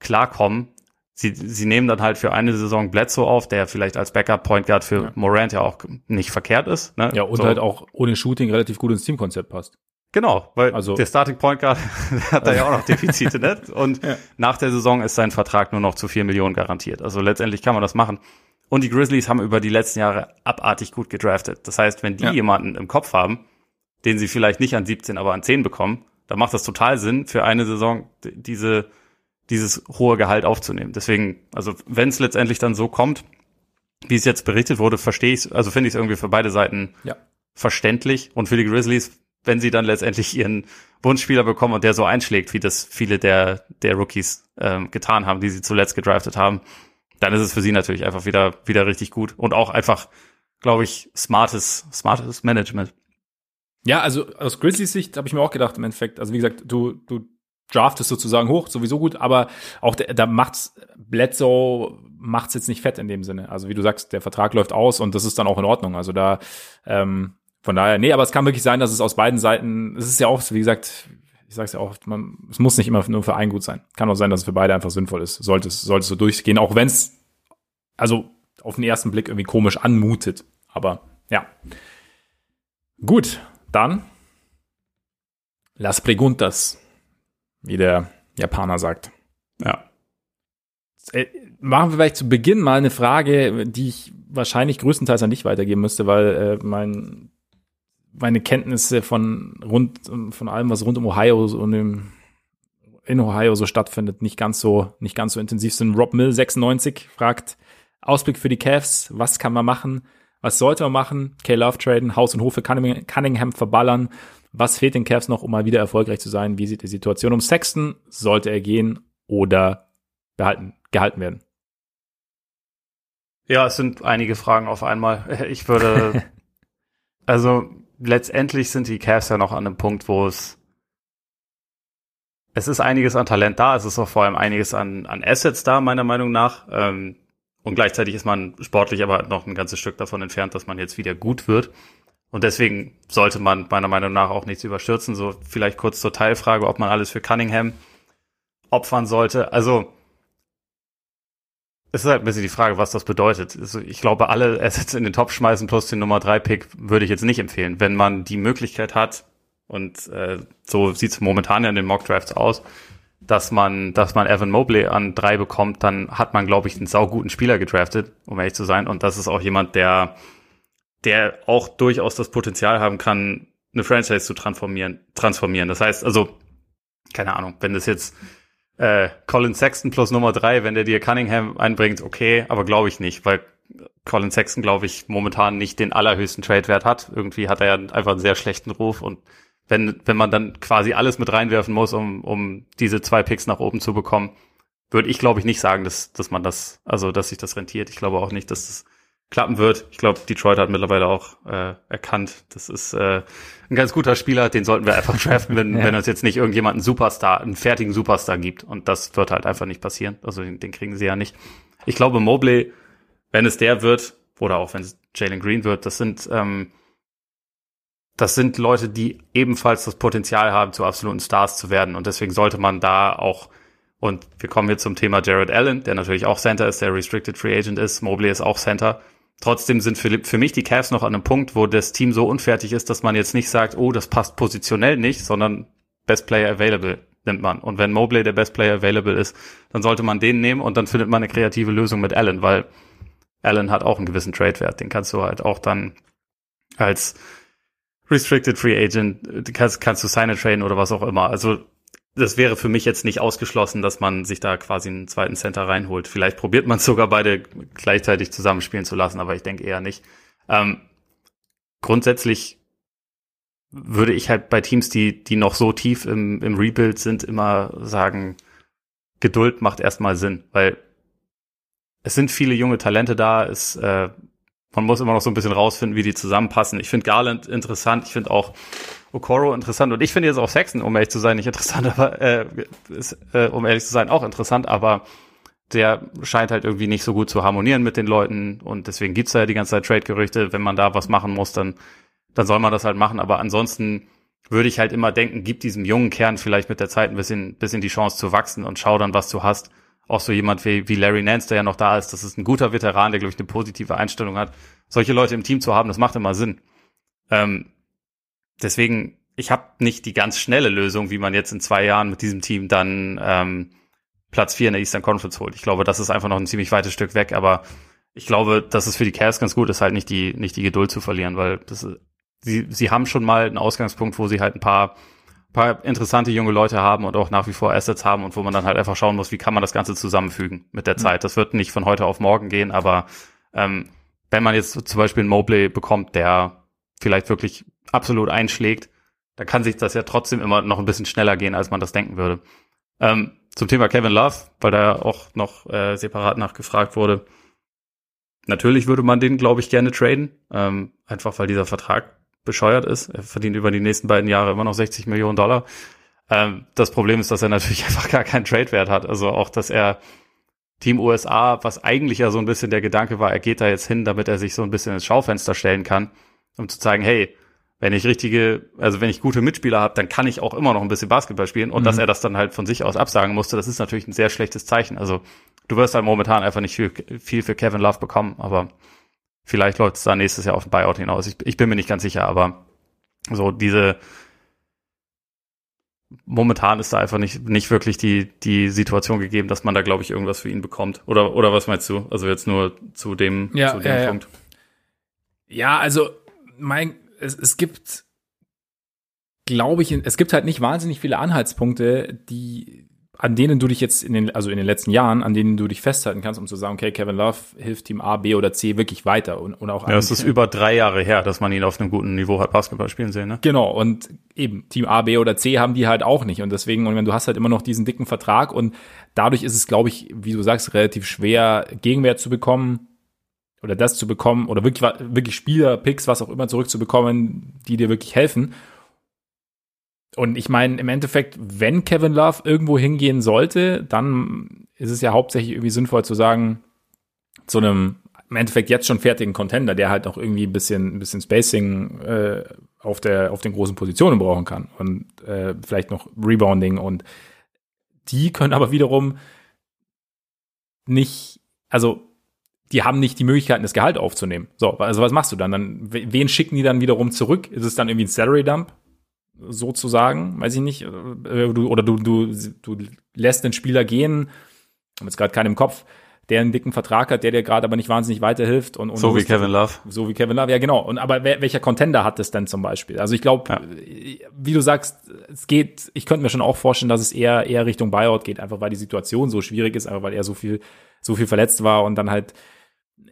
klarkommen. Sie, sie nehmen dann halt für eine Saison Bledsoe auf, der vielleicht als Backup Point Guard für Ja. Morant ja auch nicht verkehrt ist. Ne? Ja, und So. halt auch ohne Shooting relativ gut ins Teamkonzept passt. Genau, weil Also- der Starting Point Guard [LAUGHS] hat da ja auch noch Defizite, ne? [LAUGHS] Und Ja. nach der Saison ist sein Vertrag nur noch zu vier Millionen garantiert. Also letztendlich kann man das machen. Und die Grizzlies haben über die letzten Jahre abartig gut gedraftet. Das heißt, wenn die Ja. jemanden im Kopf haben, den sie vielleicht nicht an 17, aber an 10 bekommen, dann macht das total Sinn, für eine Saison diese, dieses hohe Gehalt aufzunehmen. Deswegen, also wenn es letztendlich dann so kommt, wie es jetzt berichtet wurde, verstehe ich also finde ich es irgendwie für beide Seiten Ja. verständlich. Und für die Grizzlies, wenn sie dann letztendlich ihren Wunschspieler bekommen und der so einschlägt, wie das viele der, der Rookies ähm, getan haben, die sie zuletzt gedraftet haben, dann ist es für sie natürlich einfach wieder, wieder richtig gut. Und auch einfach, glaube ich, smartes, smartes Management. Ja, also aus Grizzlies Sicht habe ich mir auch gedacht im Endeffekt, also wie gesagt, du, du draftest sozusagen hoch, sowieso gut, aber auch der, da macht's Bledsoe macht's jetzt nicht fett in dem Sinne. Also wie du sagst, der Vertrag läuft aus und das ist dann auch in Ordnung. Also da ähm, von daher, nee, aber es kann wirklich sein, dass es aus beiden Seiten, es ist ja auch, wie gesagt, ich sag's ja auch, man, es muss nicht immer nur für einen gut sein. Kann auch sein, dass es für beide einfach sinnvoll ist. Sollte es, sollte es so durchgehen, auch wenn es also auf den ersten Blick irgendwie komisch anmutet. Aber ja. Gut, dann Las Preguntas, wie der Japaner sagt. Ja. Äh, Machen wir vielleicht zu Beginn mal eine Frage, die ich wahrscheinlich größtenteils an dich weitergeben müsste, weil äh, mein, meine Kenntnisse von rund von allem, was rund um Ohio und im, in Ohio so stattfindet, nicht ganz so nicht ganz so intensiv sind. Rob Mill 96 fragt Ausblick für die Cavs, was kann man machen? Was sollte man machen? K-Love traden, Haus und Hof für Cunningham, Cunningham verballern. Was fehlt den Cavs noch, um mal wieder erfolgreich zu sein? Wie sieht die Situation um Sexton? Sollte er gehen oder behalten, gehalten werden? Ja, es sind einige Fragen auf einmal. [LAUGHS] Ich würde, [LAUGHS] also letztendlich sind die Cavs ja noch an einem Punkt, wo es es ist einiges an Talent da, es ist auch vor allem einiges an, an Assets da, meiner Meinung nach. Ähm, und gleichzeitig ist man sportlich aber noch ein ganzes Stück davon entfernt, dass man jetzt wieder gut wird. Und deswegen sollte man meiner Meinung nach auch nichts überstürzen. So vielleicht kurz zur Teilfrage, ob man alles für Cunningham opfern sollte. Also es ist halt ein bisschen die Frage, was das bedeutet. Also ich glaube, alle Assets in den Top schmeißen plus den Nummer 3 Pick würde ich jetzt nicht empfehlen. Wenn man die Möglichkeit hat, und äh, so sieht es momentan ja in den Mock Drafts aus, dass man, dass man Evan Mobley an drei bekommt, dann hat man, glaube ich, einen sauguten Spieler gedraftet, um ehrlich zu sein. Und das ist auch jemand, der, der auch durchaus das Potenzial haben kann, eine Franchise zu transformieren, transformieren. Das heißt, also, keine Ahnung, wenn das jetzt äh, Colin Sexton plus Nummer drei, wenn der dir Cunningham einbringt, okay, aber glaube ich nicht, weil Colin Sexton, glaube ich, momentan nicht den allerhöchsten Trade-Wert hat. Irgendwie hat er ja einfach einen sehr schlechten Ruf und wenn, wenn man dann quasi alles mit reinwerfen muss, um, um diese zwei Picks nach oben zu bekommen, würde ich, glaube ich, nicht sagen, dass, dass man das, also dass sich das rentiert. Ich glaube auch nicht, dass das klappen wird. Ich glaube, Detroit hat mittlerweile auch äh, erkannt, das ist äh, ein ganz guter Spieler, den sollten wir einfach [LAUGHS] draften, wenn, Ja. wenn uns jetzt nicht irgendjemand einen Superstar, einen fertigen Superstar gibt. Und das wird halt einfach nicht passieren. Also den, den kriegen sie ja nicht. Ich glaube, Mobley, wenn es der wird, oder auch wenn es Jalen Green wird, das sind, ähm, das sind Leute, die ebenfalls das Potenzial haben, zu absoluten Stars zu werden. Und deswegen sollte man da auch, und wir kommen jetzt zum Thema Jared Allen, der natürlich auch Center ist, der Restricted Free Agent ist, Mobley ist auch Center. Trotzdem sind für, für mich die Cavs noch an einem Punkt, wo das Team so unfertig ist, dass man jetzt nicht sagt, oh, das passt positionell nicht, sondern Best Player Available nimmt man. Und wenn Mobley der Best Player Available ist, dann sollte man den nehmen und dann findet man eine kreative Lösung mit Allen, weil Allen hat auch einen gewissen Trade-Wert. Den kannst du halt auch dann als Restricted Free Agent, kannst, kannst du seine traden oder was auch immer. Also das wäre für mich jetzt nicht ausgeschlossen, dass man sich da quasi einen zweiten Center reinholt. Vielleicht probiert man [LAUGHS] sogar beide gleichzeitig zusammenspielen zu lassen, aber ich denke eher nicht. Ähm, grundsätzlich würde ich halt bei Teams, die, die noch so tief im, im Rebuild sind, immer sagen, Geduld macht erstmal Sinn, weil es sind viele junge Talente da, es, äh, man muss immer noch so ein bisschen rausfinden, wie die zusammenpassen. Ich finde Garland interessant, ich finde auch Okoro interessant und ich finde jetzt auch Saxon, um ehrlich zu sein, nicht interessant, [LAUGHS] aber äh, ist, äh, um ehrlich zu sein, auch interessant, aber der scheint halt irgendwie nicht so gut zu harmonieren mit den Leuten und deswegen gibt's da ja die ganze Zeit Trade-Gerüchte. Wenn man da was machen muss, dann dann soll man das halt machen. Aber ansonsten würde ich halt immer denken, gib diesem jungen Kern vielleicht mit der Zeit ein bisschen, bisschen die Chance zu wachsen und schau dann, was du hast. Auch so jemand wie, wie Larry Nance, der ja noch da ist, das ist ein guter Veteran, der, glaube ich, eine positive Einstellung hat. Solche Leute im Team zu haben, das macht immer Sinn. Ähm, deswegen, ich habe nicht die ganz schnelle Lösung, wie man jetzt in zwei Jahren mit diesem Team dann ähm, Platz vier in der Eastern Conference holt. Ich glaube, das ist einfach noch ein ziemlich weites Stück weg, aber ich glaube, dass es für die Cavs ganz gut ist, halt nicht die, nicht die Geduld zu verlieren, weil das sie, sie haben schon mal einen Ausgangspunkt, wo sie halt ein paar, paar interessante junge Leute haben und auch nach wie vor Assets haben und wo man dann halt einfach schauen muss, wie kann man das Ganze zusammenfügen mit der mhm. Zeit. Das wird nicht von heute auf morgen gehen, aber ähm, wenn man jetzt zum Beispiel einen Mobley bekommt, der vielleicht wirklich absolut einschlägt, dann kann sich das ja trotzdem immer noch ein bisschen schneller gehen, als man das denken würde. Ähm, zum Thema Kevin Love, weil da auch noch äh, separat nachgefragt wurde. Natürlich würde man den, glaube ich, gerne traden, ähm, einfach weil dieser Vertrag bescheuert ist. Er verdient über die nächsten beiden Jahre immer noch 60 Millionen Dollar. Ähm, das Problem ist, dass er natürlich [LAUGHS] einfach gar keinen Trade-Wert hat. Also auch, dass er Team USA, was eigentlich ja so ein bisschen der Gedanke war, er geht da jetzt hin, damit er sich so ein bisschen ins Schaufenster stellen kann, um zu zeigen, hey, wenn ich richtige, also wenn ich gute Mitspieler habe, dann kann ich auch immer noch ein bisschen Basketball spielen. Und mhm. dass er das dann halt von sich aus absagen musste, das ist natürlich ein sehr schlechtes Zeichen. Also du wirst halt momentan einfach nicht viel, viel für Kevin Love bekommen, aber Vielleicht läuft es da nächstes Jahr auf ein Buyout hinaus. Ich, ich bin mir nicht ganz sicher, aber so diese momentan ist da einfach nicht, nicht wirklich die, die Situation gegeben, dass man da, glaube ich, irgendwas für ihn bekommt. Oder, oder was meinst du? Also jetzt nur zu dem, ja, zu dem ja, Punkt. Ja. ja, also mein, es, es gibt, glaube ich, es gibt halt nicht wahnsinnig viele Anhaltspunkte, die an denen du dich jetzt in den, also in den letzten Jahren, an denen du dich festhalten kannst, um zu sagen, okay, Kevin Love hilft Team A, B oder C wirklich weiter und, und auch. Ja, es ist über drei Jahre her, dass man ihn auf einem guten Niveau hat Basketball spielen sehen, ne? Genau. Und eben Team A, B oder C haben die halt auch nicht. Und deswegen, und wenn du hast halt immer noch diesen dicken Vertrag und dadurch ist es, glaube ich, wie du sagst, relativ schwer, Gegenwert zu bekommen oder das zu bekommen oder wirklich, wirklich Spieler, Picks, was auch immer zurückzubekommen, die dir wirklich helfen. Und ich meine, im Endeffekt, wenn Kevin Love irgendwo hingehen sollte, dann ist es ja hauptsächlich irgendwie sinnvoll zu sagen, zu einem im Endeffekt jetzt schon fertigen Contender, der halt auch irgendwie ein bisschen, ein bisschen Spacing äh, auf, der, auf den großen Positionen brauchen kann und äh, vielleicht noch Rebounding und die können aber wiederum nicht, also die haben nicht die Möglichkeiten, das Gehalt aufzunehmen. So, also was machst du dann? Dann wen schicken die dann wiederum zurück? Ist es dann irgendwie ein Salary Dump? sozusagen, weiß ich nicht, äh, du, oder du, du, du lässt den Spieler gehen, habe jetzt gerade keinen im Kopf, der einen dicken Vertrag hat, der dir gerade aber nicht wahnsinnig weiterhilft. Und, und so wie Kevin Love. So wie Kevin Love, ja genau. Und aber wer, welcher Contender hat das denn zum Beispiel? Also ich glaube, ja. wie du sagst, es geht, ich könnte mir schon auch vorstellen, dass es eher eher Richtung Buyout geht, einfach weil die Situation so schwierig ist, einfach weil er so viel so viel verletzt war und dann halt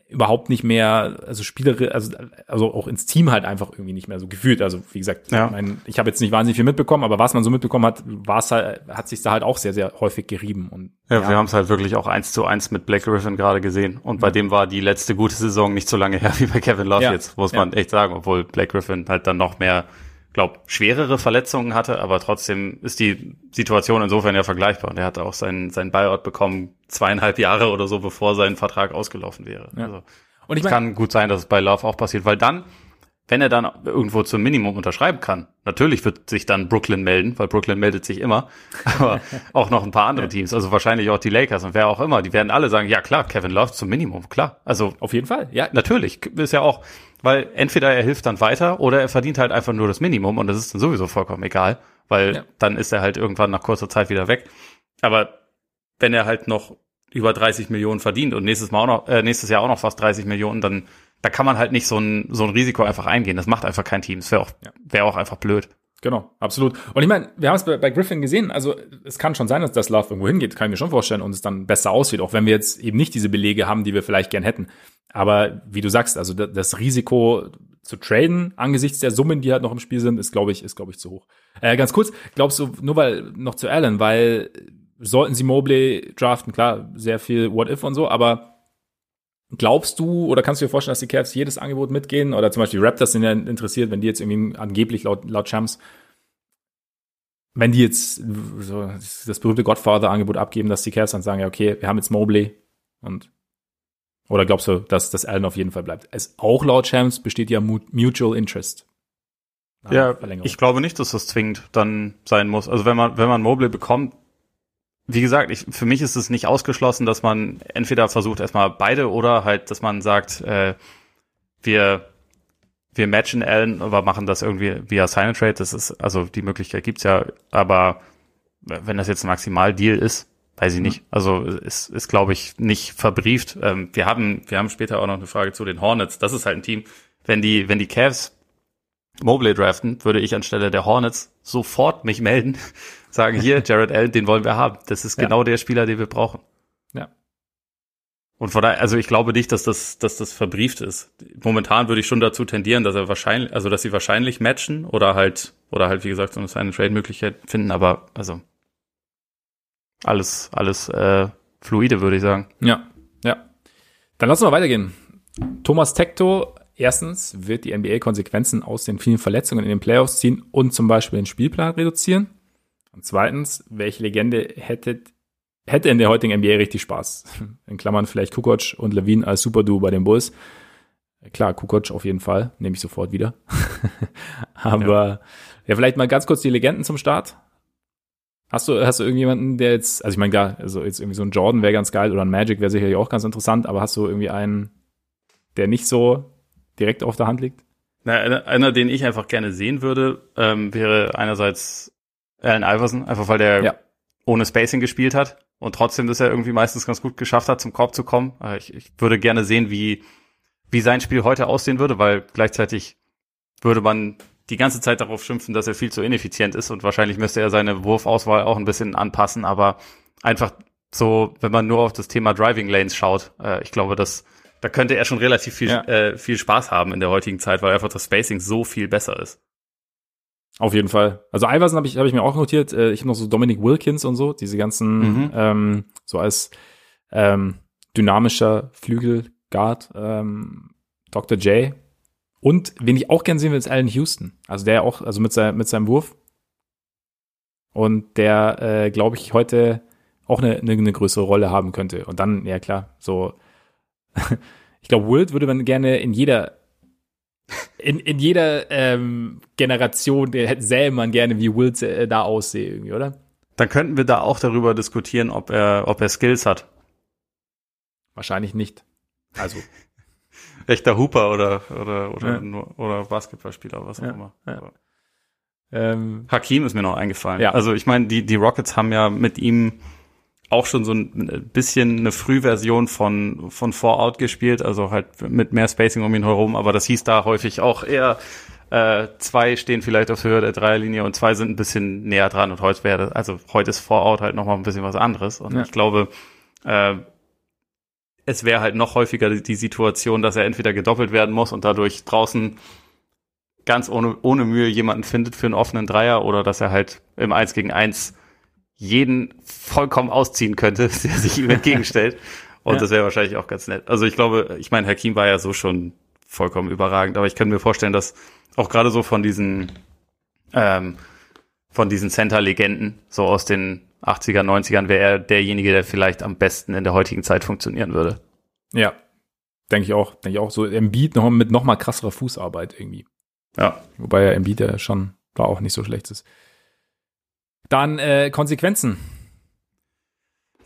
überhaupt nicht mehr, also Spielere, also, also auch ins Team halt einfach irgendwie nicht mehr so gefühlt. Also wie gesagt, ja. ich, mein, ich habe jetzt nicht wahnsinnig viel mitbekommen, aber was man so mitbekommen hat, war es halt, hat sich da halt auch sehr, sehr häufig gerieben. Und, ja, ja. wir haben es halt wirklich auch eins zu eins mit Black Griffin gerade gesehen. Und bei mhm. dem war die letzte gute Saison nicht so lange her [LAUGHS] wie bei Kevin Love ja. jetzt, muss man echt sagen, obwohl Black Griffin halt dann noch mehr glaube, schwerere Verletzungen hatte, aber trotzdem ist die Situation insofern ja vergleichbar. Und er hatte auch seinen, seinen Buyout bekommen, zweieinhalb Jahre oder so, bevor sein Vertrag ausgelaufen wäre. Ja. Also, und ich mein, es kann gut sein, dass es bei Love auch passiert, weil dann, wenn er dann irgendwo zum Minimum unterschreiben kann, natürlich wird sich dann Brooklyn melden, weil Brooklyn meldet sich immer, [LAUGHS] aber auch noch ein paar andere Teams, also wahrscheinlich auch die Lakers und wer auch immer, die werden alle sagen, ja klar, Kevin Love zum Minimum, klar. Also auf jeden Fall, ja. Natürlich, ist ja auch, weil entweder er hilft dann weiter oder er verdient halt einfach nur das Minimum und das ist dann sowieso vollkommen egal, weil ja. dann ist er halt irgendwann nach kurzer Zeit wieder weg. Aber wenn er halt noch über 30 Millionen verdient und nächstes Mal auch noch, äh, nächstes Jahr auch noch fast 30 Millionen, dann da kann man halt nicht so ein, so ein Risiko einfach eingehen. Das macht einfach kein Team. Das wäre auch, wäre auch einfach blöd. Genau, absolut. Und ich meine, wir haben es bei, bei, Griffin gesehen, also es kann schon sein, dass das Love irgendwo hingeht, kann ich mir schon vorstellen, und es dann besser aussieht, auch wenn wir jetzt eben nicht diese Belege haben, die wir vielleicht gern hätten. Aber wie du sagst, also das Risiko zu traden angesichts der Summen, die halt noch im Spiel sind, ist, glaube ich, ist, glaube ich, zu hoch. Äh, ganz kurz, glaubst du, nur weil, noch zu Allen, weil sollten sie Mobley draften, klar, sehr viel What If und so, aber glaubst du oder kannst du dir vorstellen, dass die Cavs jedes Angebot mitgehen? Oder zum Beispiel die Raptors sind ja interessiert, wenn die jetzt irgendwie angeblich laut, laut Champs, wenn die jetzt so das berühmte Godfather-Angebot abgeben, dass die Cavs dann sagen, ja, okay, wir haben jetzt Mobley und oder glaubst du, dass das Allen auf jeden Fall bleibt? Es auch laut Champs besteht ja Mutual Interest. Ja, ich glaube nicht, dass das zwingend dann sein muss. Also wenn man, wenn man Mobley bekommt, wie gesagt, ich, für mich ist es nicht ausgeschlossen, dass man entweder versucht erstmal beide oder halt, dass man sagt, äh, wir wir matchen Allen, aber machen das irgendwie via Sign Trade. Das ist also die Möglichkeit gibt's ja, aber wenn das jetzt ein Maximaldeal ist, weiß ich nicht. Also ist ist glaube ich nicht verbrieft. Ähm, wir haben wir haben später auch noch eine Frage zu den Hornets. Das ist halt ein Team, wenn die wenn die Cavs Mobley draften, würde ich anstelle der Hornets sofort mich melden sagen, hier, Jared Allen, den wollen wir haben. Das ist ja. genau der Spieler, den wir brauchen. Ja. Und von daher, also ich glaube nicht, dass das, dass das verbrieft ist. Momentan würde ich schon dazu tendieren, dass er wahrscheinlich, also dass sie wahrscheinlich matchen oder halt, oder halt, wie gesagt, so eine Trade-Möglichkeit finden, aber also alles, alles äh, fluide, würde ich sagen. Ja, ja. Dann lassen wir weitergehen. Thomas Tekto, erstens wird die NBA Konsequenzen aus den vielen Verletzungen in den Playoffs ziehen und zum Beispiel den Spielplan reduzieren. Und zweitens, welche Legende hätte, hätte in der heutigen NBA richtig Spaß? [LAUGHS] In Klammern vielleicht Kukoc und Levine als Superduo bei den Bulls. Klar, Kukoc auf jeden Fall, nehme ich sofort wieder. [LAUGHS] Aber ja. ja, vielleicht mal ganz kurz die Legenden zum Start. Hast du, hast du irgendjemanden, der jetzt, also ich meine, klar, also jetzt irgendwie so ein Jordan wäre ganz geil oder ein Magic wäre sicherlich auch ganz interessant, aber hast du irgendwie einen, der nicht so direkt auf der Hand liegt? Na, einer, einer den ich einfach gerne sehen würde, ähm, wäre einerseits Allen Iverson, einfach weil der ja. ohne Spacing gespielt hat und trotzdem das er irgendwie meistens ganz gut geschafft hat, zum Korb zu kommen. Äh, ich, ich würde gerne sehen, wie, wie sein Spiel heute aussehen würde, weil gleichzeitig würde man die ganze Zeit darauf schimpfen, dass er viel zu ineffizient ist und wahrscheinlich müsste er seine Wurfauswahl auch ein bisschen anpassen, aber einfach so, wenn man nur auf das Thema Driving Lanes schaut, äh, ich glaube, dass da könnte er schon relativ viel, ja. äh, viel Spaß haben in der heutigen Zeit, weil einfach das Spacing so viel besser ist. Auf jeden Fall. Also Iverson habe ich, hab ich mir auch notiert. Äh, ich habe noch so Dominic Wilkins und so, diese ganzen, mhm. ähm, so als ähm, dynamischer Flügelguard, ähm, Dr. J. Und wen ich auch gern sehen will, ist Allen Houston. Also der auch, also mit, sein, mit seinem Wurf. Und der, äh, glaube ich, heute auch eine, eine, eine größere Rolle haben könnte. Und dann, ja klar, so, [LAUGHS] ich glaube, Wild würde man gerne in jeder in, in jeder ähm, Generation der sähe man gerne, wie Wills äh, da aussehe, irgendwie, oder? Dann könnten wir da auch darüber diskutieren, ob er, ob er Skills hat. Wahrscheinlich nicht. Also. [LAUGHS] Echter Hooper oder, oder, oder, ja. nur, oder Basketballspieler, was auch ja, immer. Ja. Ähm, Hakim ist mir noch eingefallen. Ja. Also ich meine, die, die Rockets haben ja mit ihm auch schon so ein bisschen eine Frühversion von, von Fallout gespielt, also halt mit mehr Spacing um ihn herum, aber das hieß da häufig auch eher, äh, zwei stehen vielleicht auf Höhe der Dreierlinie und zwei sind ein bisschen näher dran und heute wäre, also heute ist Fallout halt nochmal ein bisschen was anderes und ja. ich glaube, äh, es wäre halt noch häufiger die Situation, dass er entweder gedoppelt werden muss und dadurch draußen ganz ohne, ohne Mühe jemanden findet für einen offenen Dreier oder dass er halt im Eins gegen Eins jeden vollkommen ausziehen könnte, [LAUGHS] der sich ihm entgegenstellt. [LAUGHS] Und ja. das wäre wahrscheinlich auch ganz nett. Also ich glaube, ich meine, Hakim war ja so schon vollkommen überragend, aber ich kann mir vorstellen, dass auch gerade so von diesen ähm, von diesen Center-Legenden, so aus den 80er, 90ern, wäre er derjenige, der vielleicht am besten in der heutigen Zeit funktionieren würde. Ja, denke ich auch. Denke ich auch. So Beat noch mit noch mal krasserer Fußarbeit irgendwie. Ja. Wobei ja Embiid ja schon da auch nicht so schlecht ist. Dann äh, Konsequenzen.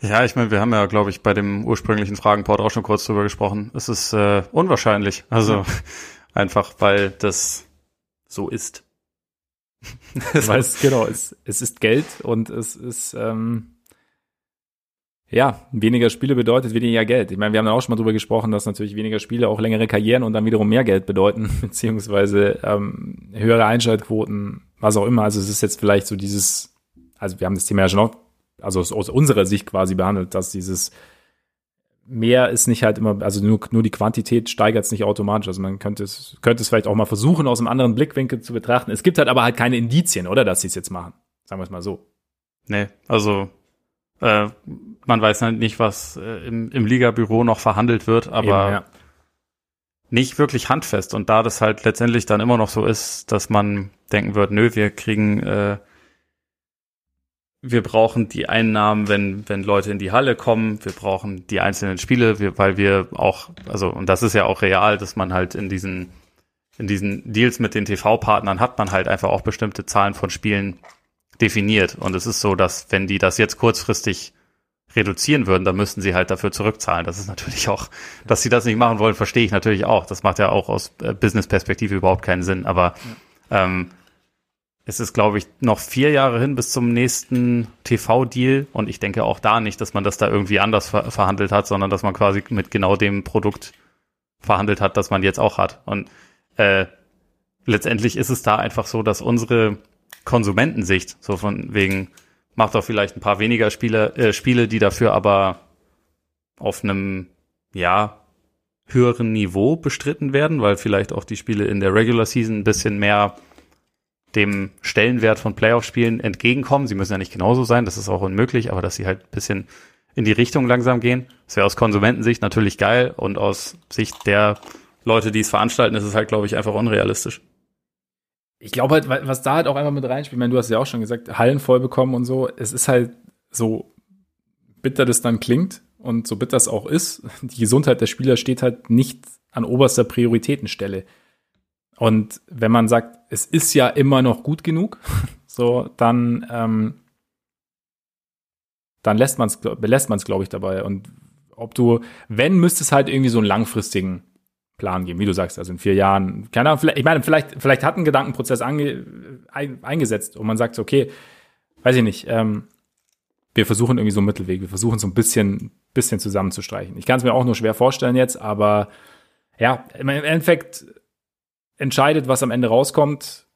Ja, ich meine, wir haben ja, glaube ich, bei dem ursprünglichen Fragenport auch schon kurz drüber gesprochen. Es ist äh, unwahrscheinlich. Also ja. [LAUGHS] einfach, weil das so ist. [LAUGHS] weil es, genau, es, es ist Geld und es ist ähm, ja, weniger Spiele bedeutet weniger Geld. Ich meine, wir haben auch schon mal drüber gesprochen, dass natürlich weniger Spiele auch längere Karrieren und dann wiederum mehr Geld bedeuten, [LAUGHS] beziehungsweise ähm, höhere Einschaltquoten, was auch immer. Also es ist jetzt vielleicht so dieses, also wir haben das Thema ja schon auch, also aus, aus unserer Sicht quasi behandelt, dass dieses mehr ist nicht halt immer, also nur, nur die Quantität steigert es nicht automatisch. Also man könnte es, könnte es vielleicht auch mal versuchen, aus einem anderen Blickwinkel zu betrachten. Es gibt halt aber halt keine Indizien, oder, dass sie es jetzt machen. Sagen wir es mal so. Nee, also äh, man weiß halt nicht, was äh, im, im Ligabüro noch verhandelt wird, aber Eben, ja. nicht wirklich handfest. Und da das halt letztendlich dann immer noch so ist, dass man denken wird, nö, wir kriegen, äh, wir brauchen die Einnahmen, wenn, wenn Leute in die Halle kommen, wir brauchen die einzelnen Spiele, wir, weil wir auch, also, und das ist ja auch real, dass man halt in diesen, in diesen Deals mit den TV-Partnern hat man halt einfach auch bestimmte Zahlen von Spielen definiert. Und es ist so, dass wenn die das jetzt kurzfristig reduzieren würden, dann müssten sie halt dafür zurückzahlen. Das ist natürlich auch, dass sie das nicht machen wollen, verstehe ich natürlich auch. Das macht ja auch aus äh, Business-Perspektive überhaupt keinen Sinn. Aber ja. ähm, es ist, glaube ich, noch vier Jahre hin bis zum nächsten TV-Deal. Und ich denke auch da nicht, dass man das da irgendwie anders ver verhandelt hat, sondern dass man quasi mit genau dem Produkt verhandelt hat, das man jetzt auch hat. Und äh, letztendlich ist es da einfach so, dass unsere Konsumentensicht, so von wegen, macht auch vielleicht ein paar weniger Spiele, äh, Spiele, die dafür aber auf einem, ja, höheren Niveau bestritten werden, weil vielleicht auch die Spiele in der Regular Season ein bisschen mehr dem Stellenwert von Playoff-Spielen entgegenkommen. Sie müssen ja nicht genauso sein, das ist auch unmöglich, aber dass sie halt ein bisschen in die Richtung langsam gehen. Das wäre aus Konsumentensicht natürlich geil und aus Sicht der Leute, die es veranstalten, ist es halt, glaube ich, einfach unrealistisch ich glaube halt, was da halt auch einfach mit reinspielt, ich meine, du hast ja auch schon gesagt, Hallen voll bekommen und so, es ist halt so bitter das dann klingt und so bitter es auch ist, die Gesundheit der Spieler steht halt nicht an oberster Prioritätenstelle. Und wenn man sagt, es ist ja immer noch gut genug, [LAUGHS] so, dann, ähm, dann lässt man es, belässt man es, glaube ich, dabei. Und ob du, wenn, müsste es halt irgendwie so einen langfristigen Plan geben, wie du sagst, also in vier Jahren. Keine Ahnung, vielleicht, ich meine, vielleicht, vielleicht hat ein Gedankenprozess ange, ein, eingesetzt und man sagt, okay, weiß ich nicht, ähm, wir versuchen irgendwie so einen Mittelweg, wir versuchen so ein bisschen, bisschen zusammenzustreichen. Ich kann es mir auch nur schwer vorstellen jetzt, aber ja, im Endeffekt entscheidet, was am Ende rauskommt,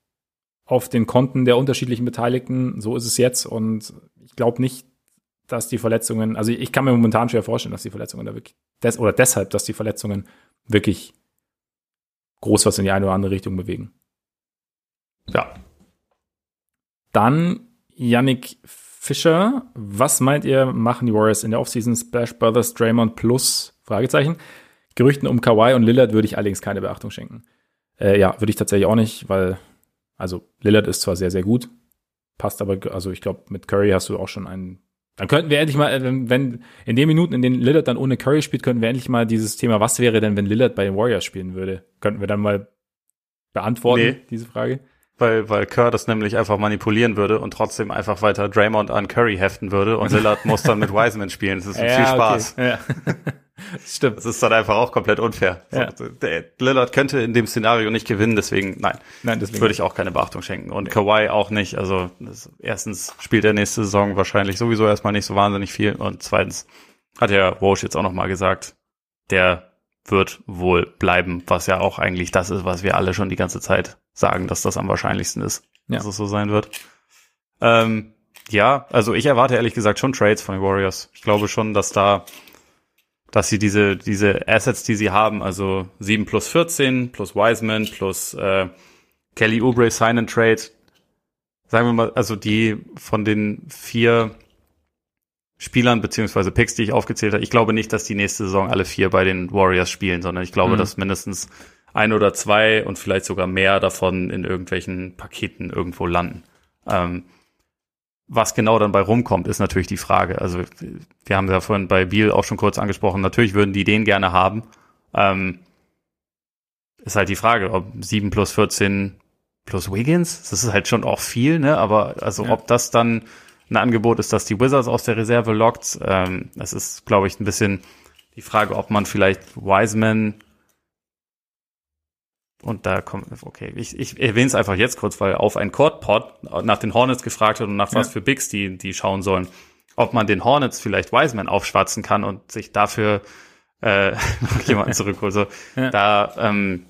auf den Konten der unterschiedlichen Beteiligten. So ist es jetzt und ich glaube nicht, dass die Verletzungen, also ich kann mir momentan schwer vorstellen, dass die Verletzungen da wirklich, des, oder deshalb, dass die Verletzungen wirklich groß was in die eine oder andere Richtung bewegen. Ja. Dann Yannick Fischer. Was meint ihr, machen die Warriors in der Offseason Splash Brothers Draymond plus? Fragezeichen. Gerüchten um Kawhi und Lillard würde ich allerdings keine Beachtung schenken. Äh, ja, würde ich tatsächlich auch nicht, weil, also Lillard ist zwar sehr, sehr gut, passt aber, also ich glaube, mit Curry hast du auch schon einen dann könnten wir endlich mal, äh, wenn in den Minuten, in denen Lillard dann ohne Curry spielt, könnten wir endlich mal dieses Thema, was wäre denn, wenn Lillard bei den Warriors spielen würde? Könnten wir dann mal beantworten, nee. diese Frage? Weil, weil Kerr das nämlich einfach manipulieren würde und trotzdem einfach weiter Draymond an Curry heften würde und [LAUGHS] Lillard muss dann mit Wiseman spielen. Das ist ja, viel Spaß. Okay. Ja. [LAUGHS] [LAUGHS] Stimmt. Das ist dann einfach auch komplett unfair. Ja. So, der Lillard könnte in dem Szenario nicht gewinnen, deswegen nein. Nein, deswegen würde ich auch keine Beachtung schenken. Und ja. Kawhi auch nicht. Also das, erstens spielt er nächste Saison wahrscheinlich sowieso erstmal nicht so wahnsinnig viel. Und zweitens hat ja Walsh jetzt auch nochmal gesagt, der wird wohl bleiben, was ja auch eigentlich das ist, was wir alle schon die ganze Zeit sagen, dass das am wahrscheinlichsten ist, ja. dass es so sein wird. Ähm, ja, also ich erwarte ehrlich gesagt schon Trades von den Warriors. Ich glaube schon, dass da, dass sie diese, diese Assets, die sie haben, also 7 plus 14 plus Wiseman plus äh, Kelly Oubre Sign and Trade, sagen wir mal, also die von den vier Spielern beziehungsweise Picks, die ich aufgezählt habe, ich glaube nicht, dass die nächste Saison alle vier bei den Warriors spielen, sondern ich glaube, mhm. dass mindestens ein oder zwei und vielleicht sogar mehr davon in irgendwelchen Paketen irgendwo landen. Ähm, was genau dann bei rumkommt, ist natürlich die Frage. Also wir haben ja vorhin bei Biel auch schon kurz angesprochen, natürlich würden die den gerne haben. Ähm, ist halt die Frage, ob 7 plus 14 plus Wiggins, das ist halt schon auch viel, ne? Aber also ja. ob das dann ein Angebot ist, dass die Wizards aus der Reserve lockt, ähm, das ist, glaube ich, ein bisschen die Frage, ob man vielleicht Wiseman und da kommt, okay, ich, ich erwähne es einfach jetzt kurz, weil auf ein Court-Pod nach den Hornets gefragt hat und nach ja. was für Bigs die, die schauen sollen, ob man den Hornets vielleicht Wiseman aufschwatzen kann und sich dafür äh, noch [LAUGHS] jemanden zurückholt. So, ja. Da, ähm,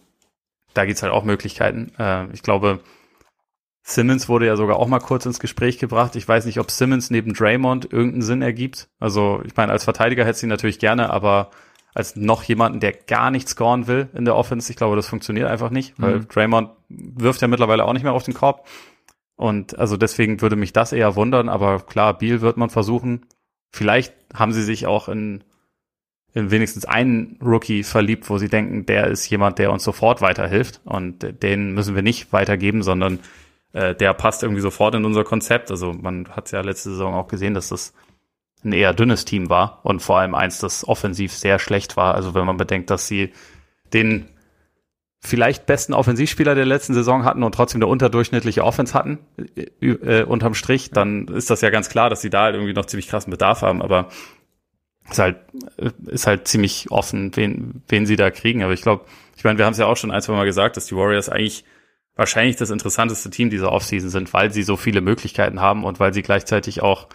da gibt's halt auch Möglichkeiten. Äh, ich glaube, Simmons wurde ja sogar auch mal kurz ins Gespräch gebracht. Ich weiß nicht, ob Simmons neben Draymond irgendeinen Sinn ergibt. Also, ich meine, als Verteidiger hätte sie natürlich gerne, aber als noch jemanden, der gar nicht scoren will in der Offense. Ich glaube, das funktioniert einfach nicht, weil mhm. Draymond wirft ja mittlerweile auch nicht mehr auf den Korb. Und also deswegen würde mich das eher wundern, aber klar, Beal wird man versuchen. Vielleicht haben sie sich auch in, in wenigstens einen Rookie verliebt, wo sie denken, der ist jemand, der uns sofort weiterhilft. Und den müssen wir nicht weitergeben, sondern äh, der passt irgendwie sofort in unser Konzept. Also man hat ja letzte Saison auch gesehen, dass das ein eher dünnes Team war und vor allem eins, das offensiv sehr schlecht war. Also wenn man bedenkt, dass sie den vielleicht besten Offensivspieler der letzten Saison hatten und trotzdem eine unterdurchschnittliche Offense hatten, äh, äh, unterm Strich, dann ist das ja ganz klar, dass sie da halt irgendwie noch ziemlich krassen Bedarf haben, aber ist halt, äh, ist halt ziemlich offen, wen, wen sie da kriegen. Aber ich glaube, ich meine, wir haben es ja auch schon ein, zwei Mal gesagt, dass die Warriors eigentlich wahrscheinlich das interessanteste Team dieser Offseason sind, weil sie so viele Möglichkeiten haben und weil sie gleichzeitig auch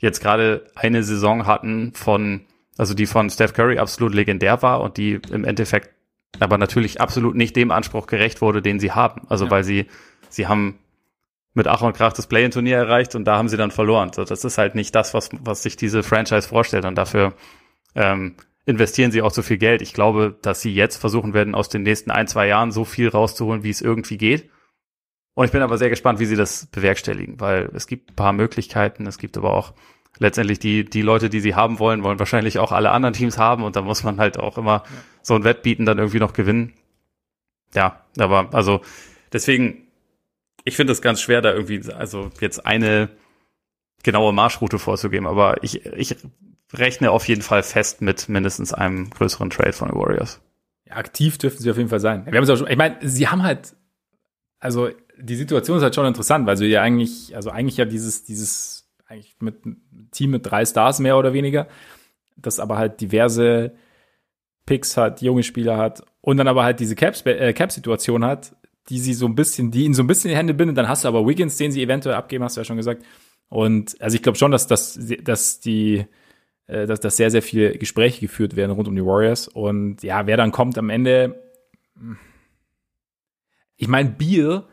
jetzt gerade eine Saison hatten von, also die von Steph Curry absolut legendär war und die im Endeffekt aber natürlich absolut nicht dem Anspruch gerecht wurde, den sie haben. Also ja. weil sie, sie haben mit Ach und Krach das Play-in-Turnier erreicht und da haben sie dann verloren. So, das ist halt nicht das, was, was sich diese Franchise vorstellt und dafür ähm, investieren sie auch so viel Geld. Ich glaube, dass sie jetzt versuchen werden, aus den nächsten ein, zwei Jahren so viel rauszuholen, wie es irgendwie geht. Und ich bin aber sehr gespannt, wie sie das bewerkstelligen, weil es gibt ein paar Möglichkeiten, es gibt aber auch letztendlich die, die Leute, die sie haben wollen, wollen wahrscheinlich auch alle anderen Teams haben und da muss man halt auch immer ja. so ein Wettbieten dann irgendwie noch gewinnen. Ja, aber also deswegen, ich finde es ganz schwer, da irgendwie, also jetzt eine genaue Marschroute vorzugeben, aber ich, ich rechne auf jeden Fall fest mit mindestens einem größeren Trade von den Warriors. Ja, aktiv dürften sie auf jeden Fall sein. Wir haben es auch schon, ich meine, sie haben halt, also die Situation ist halt schon interessant, weil sie ja eigentlich, also eigentlich ja dieses, dieses, eigentlich mit einem Team mit drei Stars mehr oder weniger, das aber halt diverse Picks hat, junge Spieler hat und dann aber halt diese äh, Cap-Situation äh, Cap hat, die sie so ein bisschen, die ihnen so ein bisschen in die Hände bindet. Dann hast du aber Wiggins, den sie eventuell abgeben, hast du ja schon gesagt. Und also ich glaube schon, dass, dass, dass die, äh, dass, dass sehr, sehr viele Gespräche geführt werden rund um die Warriors. Und ja, wer dann kommt am Ende, ich meine, Bier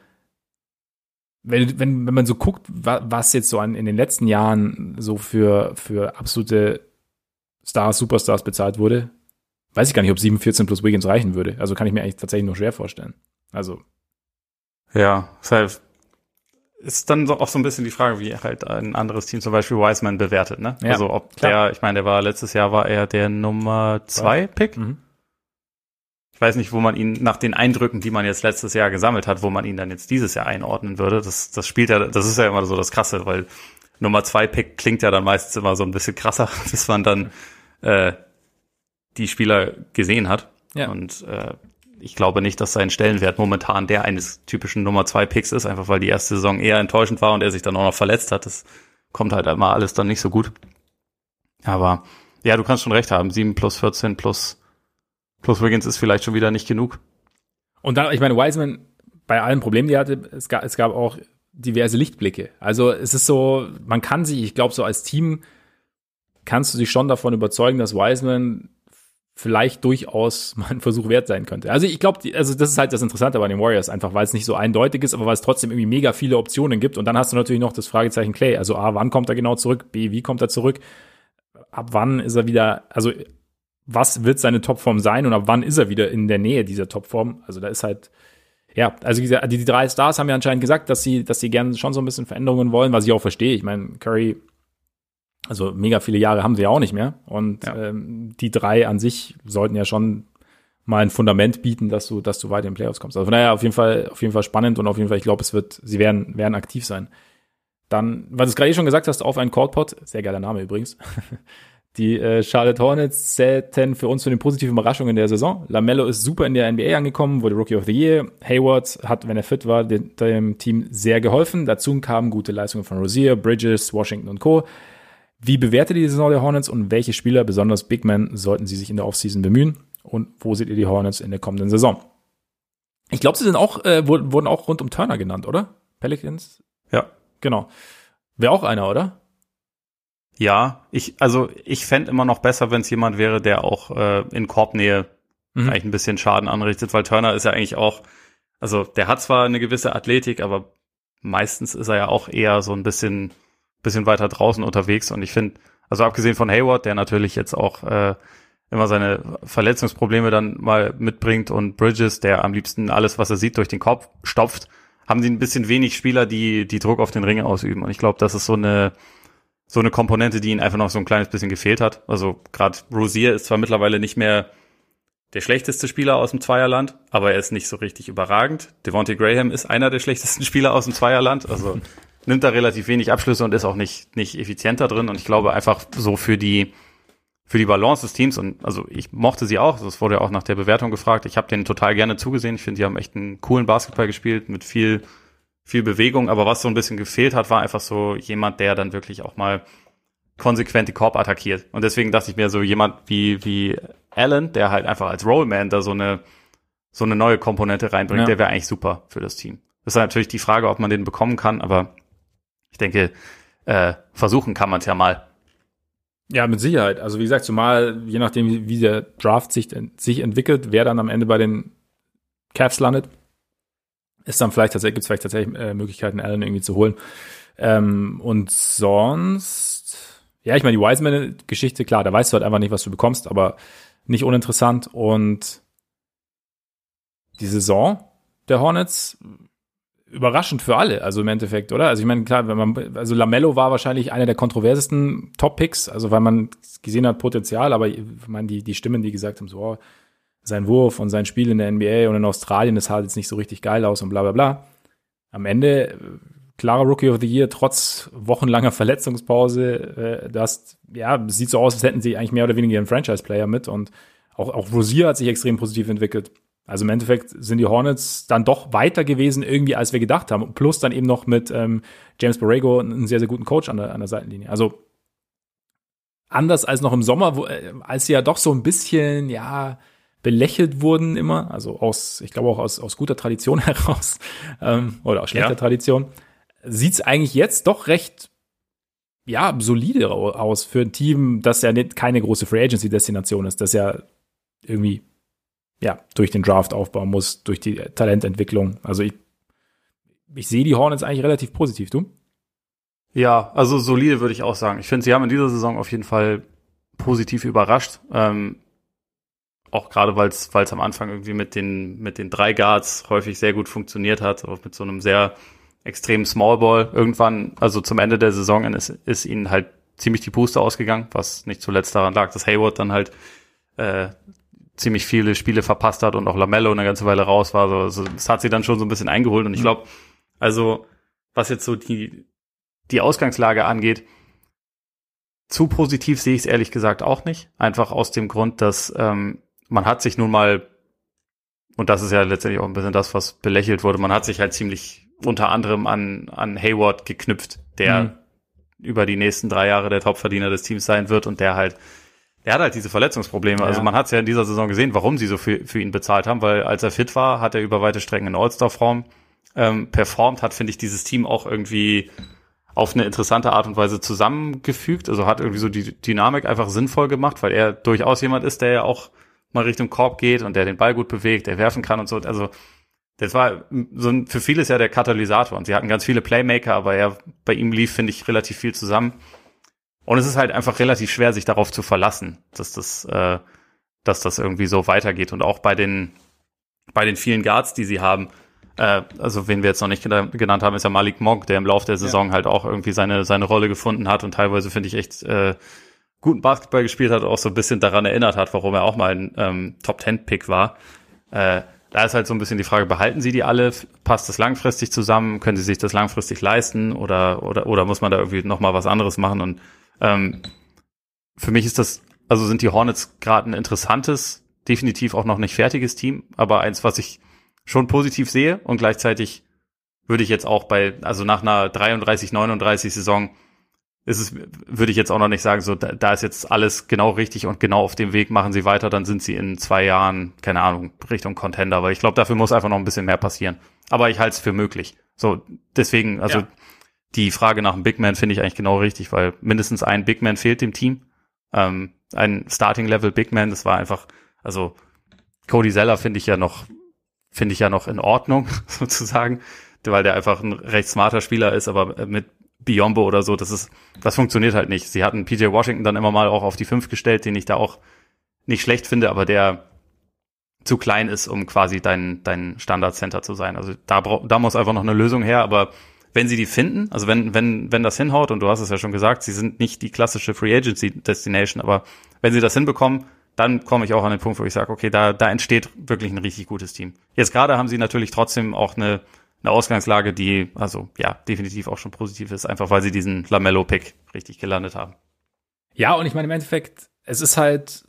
wenn, wenn, wenn man so guckt, was jetzt so an, in den letzten Jahren so für, für absolute Stars, Superstars bezahlt wurde, weiß ich gar nicht, ob 7, 14 plus Wiggins reichen würde. Also kann ich mir eigentlich tatsächlich nur schwer vorstellen. Also. Ja, ist ist dann auch so ein bisschen die Frage, wie halt ein anderes Team zum Beispiel Wiseman bewertet, ne? Ja, also ob klar. der, ich meine, der war letztes Jahr war er der Nummer zwei Pick. Mhm ich weiß nicht, wo man ihn nach den Eindrücken, die man jetzt letztes Jahr gesammelt hat, wo man ihn dann jetzt dieses Jahr einordnen würde. Das, das spielt ja, das ist ja immer so das Krasse, weil Nummer zwei Pick klingt ja dann meistens immer so ein bisschen krasser, [LAUGHS] bis man dann äh, die Spieler gesehen hat. Ja. Und äh, ich glaube nicht, dass sein Stellenwert momentan der eines typischen Nummer zwei Picks ist, einfach weil die erste Saison eher enttäuschend war und er sich dann auch noch verletzt hat. Das kommt halt immer alles dann nicht so gut. Aber ja, du kannst schon recht haben. 7 plus 14 plus Plus Wiggins ist vielleicht schon wieder nicht genug. Und dann, ich meine, Wiseman, bei allen Problemen, die er hatte, es gab, es gab auch diverse Lichtblicke. Also es ist so, man kann sich, ich glaube, so als Team kannst du dich schon davon überzeugen, dass Wiseman vielleicht durchaus [LAUGHS] mal ein Versuch wert sein könnte. Also ich glaube, also das ist halt das Interessante bei den Warriors, einfach weil es nicht so eindeutig ist, aber weil es trotzdem irgendwie mega viele Optionen gibt. Und dann hast du natürlich noch das Fragezeichen Clay. Also A, wann kommt er genau zurück? B, wie kommt er zurück? Ab wann ist er wieder, also was wird seine Topform sein und ab wann ist er wieder in der Nähe dieser Topform? Also da ist halt, ja, also die, die drei Stars haben ja anscheinend gesagt, dass sie, dass sie gerne schon so ein bisschen Veränderungen wollen, was ich auch verstehe. Ich meine, Curry, also mega viele Jahre haben sie ja auch nicht mehr. Und ja. ähm, die drei an sich sollten ja schon mal ein Fundament bieten, dass du, dass du weiter in Playoffs kommst. Also von daher auf jeden Fall, auf jeden Fall spannend und auf jeden Fall, ich glaube, es wird, sie werden, werden aktiv sein. Dann, weil du es gerade eh schon gesagt hast, auf einen Courtpot, sehr geiler Name übrigens. [LAUGHS] Die äh, Charlotte Hornets zählten für uns zu den positiven Überraschungen der Saison. Lamello ist super in der NBA angekommen, wurde Rookie of the Year. Hayward hat, wenn er fit war, dem, dem Team sehr geholfen. Dazu kamen gute Leistungen von Rosier, Bridges, Washington und Co. Wie bewertet ihr die Saison der Hornets und welche Spieler, besonders Big Men, sollten sie sich in der Offseason bemühen? Und wo seht ihr die Hornets in der kommenden Saison? Ich glaube, sie sind auch, äh, wurden auch rund um Turner genannt, oder? Pelicans? Ja. Genau. Wäre auch einer, oder? Ja, ich, also ich fände immer noch besser, wenn es jemand wäre, der auch äh, in Korbnähe mhm. eigentlich ein bisschen Schaden anrichtet, weil Turner ist ja eigentlich auch, also der hat zwar eine gewisse Athletik, aber meistens ist er ja auch eher so ein bisschen, bisschen weiter draußen unterwegs und ich finde, also abgesehen von Hayward, der natürlich jetzt auch äh, immer seine Verletzungsprobleme dann mal mitbringt und Bridges, der am liebsten alles, was er sieht, durch den Kopf stopft, haben sie ein bisschen wenig Spieler, die die Druck auf den Ring ausüben. Und ich glaube, das ist so eine so eine Komponente, die ihnen einfach noch so ein kleines bisschen gefehlt hat. Also gerade Rosier ist zwar mittlerweile nicht mehr der schlechteste Spieler aus dem Zweierland, aber er ist nicht so richtig überragend. Devontae Graham ist einer der schlechtesten [LAUGHS] Spieler aus dem Zweierland, also nimmt da relativ wenig Abschlüsse und ist auch nicht nicht effizienter drin. Und ich glaube einfach so für die für die Balance des Teams und also ich mochte sie auch, das wurde ja auch nach der Bewertung gefragt. Ich habe denen total gerne zugesehen. Ich finde, die haben echt einen coolen Basketball gespielt mit viel viel Bewegung, aber was so ein bisschen gefehlt hat, war einfach so jemand, der dann wirklich auch mal konsequent die Korb attackiert. Und deswegen dachte ich mir so jemand wie wie Allen, der halt einfach als Rollman da so eine so eine neue Komponente reinbringt, ja. der wäre eigentlich super für das Team. Das ist natürlich die Frage, ob man den bekommen kann, aber ich denke, äh, versuchen kann man es ja mal. Ja, mit Sicherheit. Also wie gesagt, zumal je nachdem, wie der Draft sich, sich entwickelt, wer dann am Ende bei den Cavs landet, ist dann vielleicht tatsächlich, gibt es vielleicht tatsächlich äh, Möglichkeiten, Allen irgendwie zu holen. Ähm, und sonst, ja, ich meine, die Wiseman-Geschichte, klar, da weißt du halt einfach nicht, was du bekommst, aber nicht uninteressant. Und die Saison der Hornets überraschend für alle, also im Endeffekt, oder? Also ich meine, klar, wenn man, also Lamello war wahrscheinlich einer der kontroversesten Top-Picks, also weil man gesehen hat Potenzial, aber ich meine, die, die Stimmen, die gesagt haben, so, oh, sein Wurf und sein Spiel in der NBA und in Australien, das sah jetzt nicht so richtig geil aus und bla bla bla. Am Ende, klarer Rookie of the Year, trotz wochenlanger [LAUGHS] Verletzungspause, äh, das, ja, sieht so aus, als hätten sie eigentlich mehr oder weniger einen Franchise-Player mit und auch, auch Rosier hat sich extrem positiv entwickelt. Also im Endeffekt sind die Hornets dann doch weiter gewesen irgendwie, als wir gedacht haben. Plus dann eben noch mit ähm, James Borrego einen sehr, sehr guten Coach an der, an der Seitenlinie. Also anders als noch im Sommer, wo, äh, als sie ja doch so ein bisschen, ja, belächelt wurden immer, also aus, ich glaube auch aus, aus guter Tradition [LAUGHS] heraus ähm, oder aus schlechter ja. Tradition, sieht's eigentlich jetzt doch recht ja, solide aus für ein Team, das ja nicht keine große Free Agency Destination ist, das ja irgendwie ja, durch den Draft aufbauen muss, durch die Talententwicklung. Also ich, ich sehe die Hornets eigentlich relativ positiv, du? Ja, also solide würde ich auch sagen. Ich finde, sie haben in dieser Saison auf jeden Fall positiv überrascht. Ähm, auch gerade weil es am Anfang irgendwie mit den mit den drei Guards häufig sehr gut funktioniert hat, auch mit so einem sehr extremen Smallball. Irgendwann, also zum Ende der Saison, ist, ist ihnen halt ziemlich die Puste ausgegangen, was nicht zuletzt daran lag, dass Hayward dann halt äh, ziemlich viele Spiele verpasst hat und auch Lamello eine ganze Weile raus war. Also das hat sie dann schon so ein bisschen eingeholt. Und ich mhm. glaube, also was jetzt so die, die Ausgangslage angeht, zu positiv sehe ich es ehrlich gesagt auch nicht. Einfach aus dem Grund, dass ähm, man hat sich nun mal, und das ist ja letztendlich auch ein bisschen das, was belächelt wurde, man hat sich halt ziemlich unter anderem an, an Hayward geknüpft, der mhm. über die nächsten drei Jahre der Topverdiener des Teams sein wird und der halt er hat halt diese Verletzungsprobleme. Also ja. Also man hat es ja in dieser Saison gesehen, warum sie so viel für ihn bezahlt haben, weil als er fit war, hat er über weite Strecken in All-Star-Form ähm, performt, hat, finde ich, dieses Team auch irgendwie auf eine interessante Art und Weise zusammengefügt. Also hat irgendwie so die Dynamik einfach sinnvoll gemacht, weil er durchaus jemand ist, der ja auch mal Richtung Korb geht und der den Ball gut bewegt, der werfen kann und so. Also das war so ein, für vieles ja der Katalysator. Und sie hatten ganz viele Playmaker, aber er, bei ihm lief, finde ich, relativ viel zusammen. Und es ist halt einfach relativ schwer, sich darauf zu verlassen, dass das, äh, dass das irgendwie so weitergeht. Und auch bei den, bei den vielen Guards, die sie haben, äh, also wen wir jetzt noch nicht genannt haben, ist ja Malik Monk, der im Laufe der Saison ja. halt auch irgendwie seine, seine Rolle gefunden hat und teilweise finde ich echt äh, guten Basketball gespielt hat, auch so ein bisschen daran erinnert hat, warum er auch mal ein ähm, Top-10-Pick war. Äh, da ist halt so ein bisschen die Frage, behalten Sie die alle? Passt das langfristig zusammen? Können Sie sich das langfristig leisten? Oder, oder, oder muss man da irgendwie nochmal was anderes machen? Und ähm, für mich ist das, also sind die Hornets gerade ein interessantes, definitiv auch noch nicht fertiges Team, aber eins, was ich schon positiv sehe und gleichzeitig würde ich jetzt auch bei, also nach einer 33, 39 Saison ist es, würde ich jetzt auch noch nicht sagen, so da, da ist jetzt alles genau richtig und genau auf dem Weg, machen sie weiter, dann sind sie in zwei Jahren, keine Ahnung, Richtung Contender, weil ich glaube, dafür muss einfach noch ein bisschen mehr passieren. Aber ich halte es für möglich. So, deswegen, also ja. die Frage nach einem Big Man finde ich eigentlich genau richtig, weil mindestens ein Big Man fehlt dem Team. Ähm, ein Starting-Level Big Man, das war einfach, also Cody Zeller finde ich ja noch, finde ich ja noch in Ordnung, [LAUGHS] sozusagen, weil der einfach ein recht smarter Spieler ist, aber mit Biombo oder so, das ist, das funktioniert halt nicht. Sie hatten PJ Washington dann immer mal auch auf die 5 gestellt, den ich da auch nicht schlecht finde, aber der zu klein ist, um quasi dein, dein Standard-Center zu sein. Also da, da muss einfach noch eine Lösung her, aber wenn sie die finden, also wenn, wenn, wenn das hinhaut, und du hast es ja schon gesagt, sie sind nicht die klassische Free Agency Destination, aber wenn sie das hinbekommen, dann komme ich auch an den Punkt, wo ich sage, okay, da, da entsteht wirklich ein richtig gutes Team. Jetzt gerade haben sie natürlich trotzdem auch eine eine Ausgangslage, die also ja definitiv auch schon positiv ist, einfach weil sie diesen Lamello-Pick richtig gelandet haben. Ja, und ich meine im Endeffekt, es ist halt,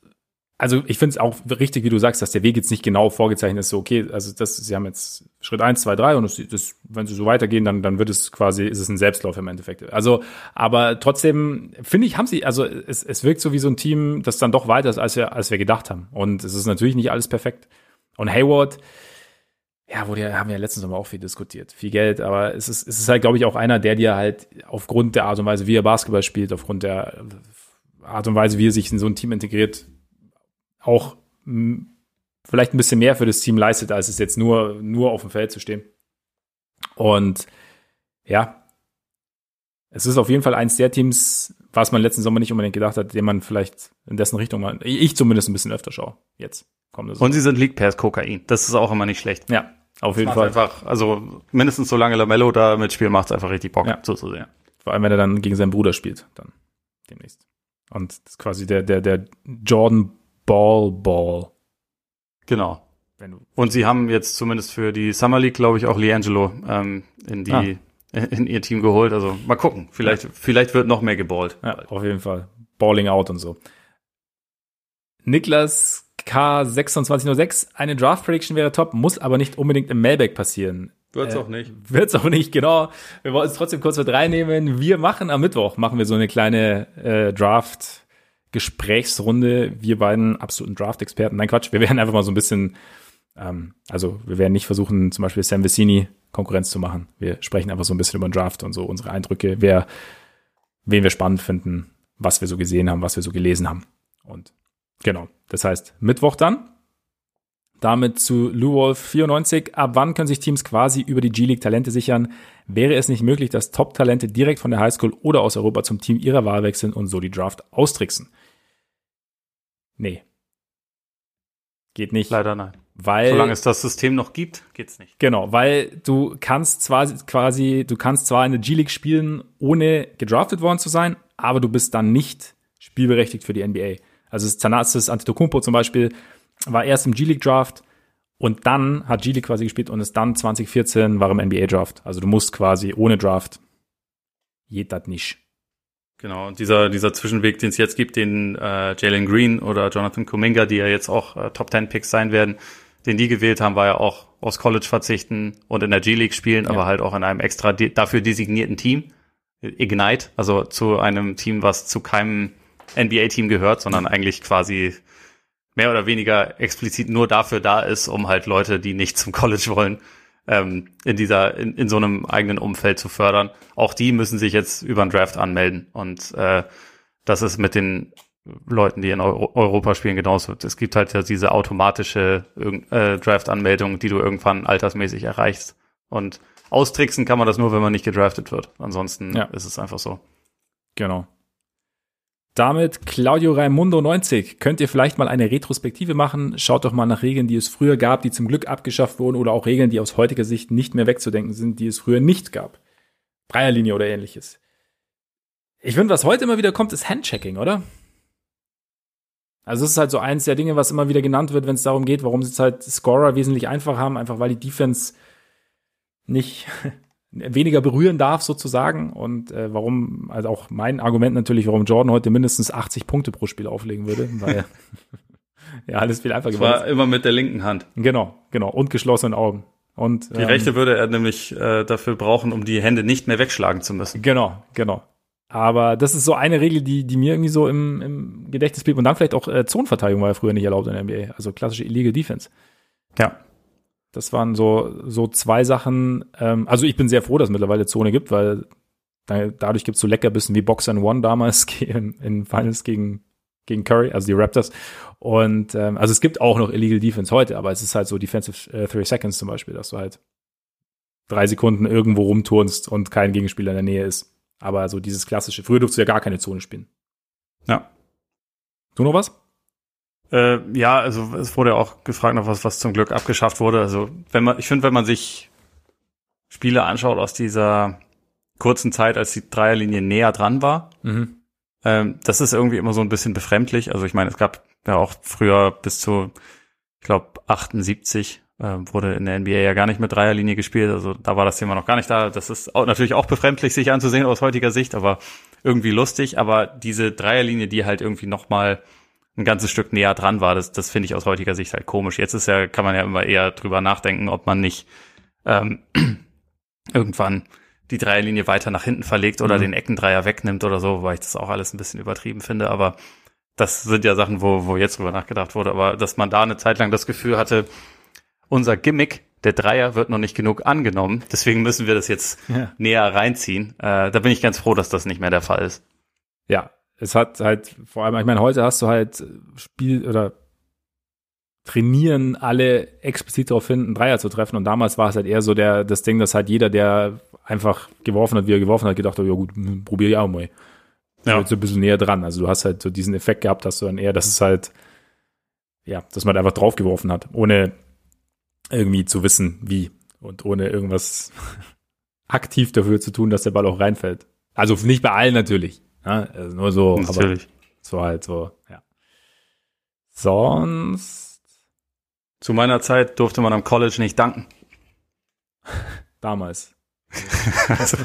also ich finde es auch richtig, wie du sagst, dass der Weg jetzt nicht genau vorgezeichnet ist, so okay, also das, sie haben jetzt Schritt eins, zwei, drei und das, das, wenn sie so weitergehen, dann, dann wird es quasi, ist es ein Selbstlauf im Endeffekt. Also, aber trotzdem, finde ich, haben sie, also es, es wirkt so wie so ein Team, das dann doch weiter ist, als wir, als wir gedacht haben. Und es ist natürlich nicht alles perfekt. Und Hayward, ja, wurde haben wir ja letztens aber auch viel diskutiert. Viel Geld, aber es ist, es ist halt, glaube ich, auch einer, der dir halt aufgrund der Art und Weise, wie er Basketball spielt, aufgrund der Art und Weise, wie er sich in so ein Team integriert, auch vielleicht ein bisschen mehr für das Team leistet, als es jetzt nur, nur auf dem Feld zu stehen. Und ja, es ist auf jeden Fall eins der Teams, was man letzten Sommer nicht unbedingt gedacht hat, dem man vielleicht in dessen Richtung mal, ich zumindest ein bisschen öfter schaue. Jetzt. Kommt Und sie sind League Pairs Kokain. Das ist auch immer nicht schlecht. Ja, auf jeden Fall. Einfach, also mindestens so lange Lamello da mitspielen, macht es einfach richtig Bock ja. zuzusehen. Vor allem, wenn er dann gegen seinen Bruder spielt, dann demnächst. Und das ist quasi der, der, der Jordan Ball Ball. Genau. Und sie haben jetzt zumindest für die Summer League, glaube ich, auch Liangelo ähm, in die ah. [LAUGHS] in ihr Team geholt. Also mal gucken. Vielleicht, vielleicht wird noch mehr geballt. Ja, auf jeden Fall. Balling out und so. Niklas K2606, eine Draft Prediction wäre top, muss aber nicht unbedingt im Mailback passieren. Wird's äh, auch nicht. Wird's auch nicht, genau. Wir wollen es trotzdem kurz mit reinnehmen. Wir machen am Mittwoch, machen wir so eine kleine äh, Draft Gesprächsrunde. Wir beiden absoluten Draft-Experten. Nein, Quatsch, wir werden einfach mal so ein bisschen, ähm, also wir werden nicht versuchen, zum Beispiel Sam Vecini Konkurrenz zu machen. Wir sprechen einfach so ein bisschen über den Draft und so unsere Eindrücke, wer, wen wir spannend finden, was wir so gesehen haben, was wir so gelesen haben. Und Genau. Das heißt, Mittwoch dann. Damit zu Lou Wolf 94. Ab wann können sich Teams quasi über die G-League Talente sichern? Wäre es nicht möglich, dass Top-Talente direkt von der Highschool oder aus Europa zum Team ihrer Wahl wechseln und so die Draft austricksen? Nee. Geht nicht. Leider nein. Weil, Solange es das System noch gibt, geht's nicht. Genau, weil du kannst zwar quasi, du kannst zwar in der G-League spielen, ohne gedraftet worden zu sein, aber du bist dann nicht spielberechtigt für die NBA. Also Thanasis Antetokounmpo zum Beispiel war erst im G-League Draft und dann hat G-League quasi gespielt und ist dann 2014 war im NBA Draft. Also du musst quasi ohne Draft geht das nicht. Genau, und dieser, dieser Zwischenweg, den es jetzt gibt, den äh, Jalen Green oder Jonathan Kuminga, die ja jetzt auch äh, Top 10 Picks sein werden, den die gewählt haben, war ja auch aus College verzichten und in der G-League spielen, ja. aber halt auch in einem extra dafür designierten Team. Ignite, also zu einem Team, was zu keinem NBA-Team gehört, sondern eigentlich quasi mehr oder weniger explizit nur dafür da ist, um halt Leute, die nicht zum College wollen, ähm, in dieser, in, in so einem eigenen Umfeld zu fördern. Auch die müssen sich jetzt über einen Draft anmelden. Und äh, das ist mit den Leuten, die in Euro Europa spielen, genauso. Es gibt halt ja diese automatische äh, Draft-Anmeldung, die du irgendwann altersmäßig erreichst. Und austricksen kann man das nur, wenn man nicht gedraftet wird. Ansonsten ja. ist es einfach so. Genau. Damit Claudio Raimundo 90. Könnt ihr vielleicht mal eine Retrospektive machen? Schaut doch mal nach Regeln, die es früher gab, die zum Glück abgeschafft wurden oder auch Regeln, die aus heutiger Sicht nicht mehr wegzudenken sind, die es früher nicht gab. Dreierlinie oder ähnliches. Ich finde, was heute immer wieder kommt, ist Handchecking, oder? Also es ist halt so eins der Dinge, was immer wieder genannt wird, wenn es darum geht, warum sie es halt Scorer wesentlich einfacher haben, einfach weil die Defense nicht weniger berühren darf sozusagen und äh, warum, also auch mein Argument natürlich, warum Jordan heute mindestens 80 Punkte pro Spiel auflegen würde, weil [LAUGHS] ja alles viel einfacher war immer mit der linken Hand. Genau, genau und geschlossenen Augen. Und, die ähm, rechte würde er nämlich äh, dafür brauchen, um die Hände nicht mehr wegschlagen zu müssen. Genau, genau. Aber das ist so eine Regel, die, die mir irgendwie so im, im Gedächtnis blieb. Und dann vielleicht auch äh, Zonenverteidigung war ja früher nicht erlaubt in der NBA. Also klassische Illegal Defense. Ja. Das waren so, so zwei Sachen. Ähm, also ich bin sehr froh, dass es mittlerweile Zone gibt, weil da, dadurch gibt es so Leckerbissen wie Box and One damals [LAUGHS] in, in Finals gegen, gegen Curry, also die Raptors. Und ähm, also es gibt auch noch Illegal Defense heute, aber es ist halt so Defensive äh, Three Seconds zum Beispiel, dass du halt drei Sekunden irgendwo rumturnst und kein Gegenspieler in der Nähe ist. Aber so dieses klassische, früher durfst du ja gar keine Zone spielen. Ja. Du noch was? Äh, ja, also es wurde ja auch gefragt noch was, was zum Glück abgeschafft wurde. Also wenn man, ich finde, wenn man sich Spiele anschaut aus dieser kurzen Zeit, als die Dreierlinie näher dran war, mhm. ähm, das ist irgendwie immer so ein bisschen befremdlich. Also ich meine, es gab ja auch früher bis zu, ich glaube, 78 äh, wurde in der NBA ja gar nicht mit Dreierlinie gespielt. Also da war das Thema noch gar nicht da. Das ist auch, natürlich auch befremdlich, sich anzusehen aus heutiger Sicht, aber irgendwie lustig. Aber diese Dreierlinie, die halt irgendwie noch mal ein ganzes Stück näher dran war, das, das finde ich aus heutiger Sicht halt komisch. Jetzt ist ja, kann man ja immer eher drüber nachdenken, ob man nicht ähm, [CLEARS THROAT] irgendwann die Dreierlinie weiter nach hinten verlegt oder mhm. den Eckendreier wegnimmt oder so, weil ich das auch alles ein bisschen übertrieben finde. Aber das sind ja Sachen, wo, wo jetzt drüber nachgedacht wurde. Aber dass man da eine Zeit lang das Gefühl hatte, unser Gimmick, der Dreier, wird noch nicht genug angenommen. Deswegen müssen wir das jetzt ja. näher reinziehen. Äh, da bin ich ganz froh, dass das nicht mehr der Fall ist. Ja, es hat halt, vor allem, ich meine, heute hast du halt Spiel oder trainieren alle explizit darauf hin, einen Dreier zu treffen. Und damals war es halt eher so der, das Ding, dass halt jeder, der einfach geworfen hat, wie er geworfen hat, gedacht hat, ja gut, hm, probier ich auch mal. Ja. So ein bisschen näher dran. Also du hast halt so diesen Effekt gehabt, dass du dann eher, dass es halt, ja, dass man einfach draufgeworfen hat, ohne irgendwie zu wissen, wie und ohne irgendwas [LAUGHS] aktiv dafür zu tun, dass der Ball auch reinfällt. Also nicht bei allen natürlich, ja, also nur so, natürlich. aber so halt so, ja. Sonst zu meiner Zeit durfte man am College nicht danken. [LAUGHS] Damals. [LAUGHS] also,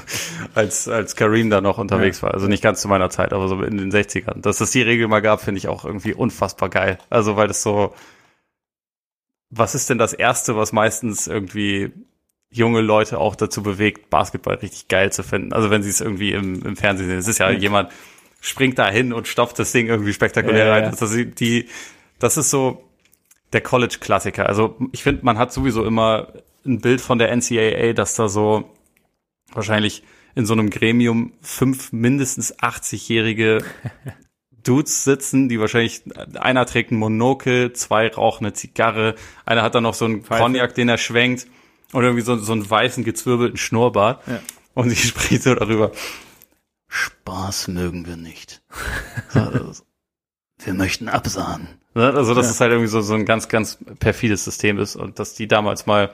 als, als Kareem da noch unterwegs ja. war. Also nicht ganz zu meiner Zeit, aber so in den 60ern. Dass es die Regel mal gab, finde ich auch irgendwie unfassbar geil. Also weil das so, was ist denn das Erste, was meistens irgendwie junge Leute auch dazu bewegt, Basketball richtig geil zu finden? Also wenn sie es irgendwie im, im Fernsehen sehen. Es ist ja mhm. jemand, springt da hin und stopft das Ding irgendwie spektakulär ja, rein. Ja. Also die, das ist so der College-Klassiker. Also ich finde, man hat sowieso immer ein Bild von der NCAA, dass da so wahrscheinlich in so einem Gremium fünf mindestens 80-jährige [LAUGHS] Dudes sitzen, die wahrscheinlich, einer trägt ein Monokel, zwei rauchen eine Zigarre, einer hat dann noch so einen Pfeife. Cognac, den er schwenkt und irgendwie so, so einen weißen, gezwirbelten Schnurrbart. Ja. Und sie [LAUGHS] spricht so darüber, Spaß mögen wir nicht. wir möchten absahen. Ne? Also, dass ja. es halt irgendwie so, so ein ganz, ganz perfides System ist und dass die damals mal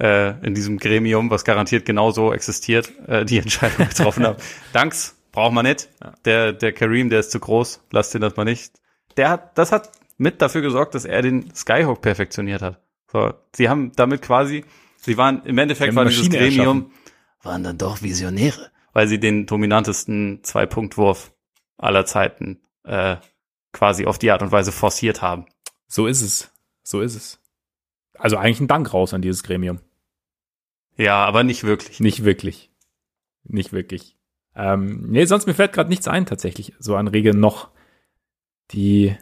äh, in diesem Gremium, was garantiert genauso existiert, äh, die Entscheidung getroffen haben. [LAUGHS] Danks, braucht man nicht. Ja. Der, der Kareem, der ist zu groß, lasst den das mal nicht. Der hat, das hat mit dafür gesorgt, dass er den Skyhawk perfektioniert hat. So, sie haben damit quasi, sie waren, im Endeffekt war dieses Gremium, waren dann doch Visionäre, weil sie den dominantesten Zwei-Punkt-Wurf aller Zeiten äh, quasi auf die Art und Weise forciert haben. So ist es. So ist es. Also eigentlich ein Dank raus an dieses Gremium. Ja, aber nicht wirklich. Nicht wirklich. Nicht wirklich. Ähm, nee, sonst mir fällt gerade nichts ein tatsächlich, so an Regeln noch, die,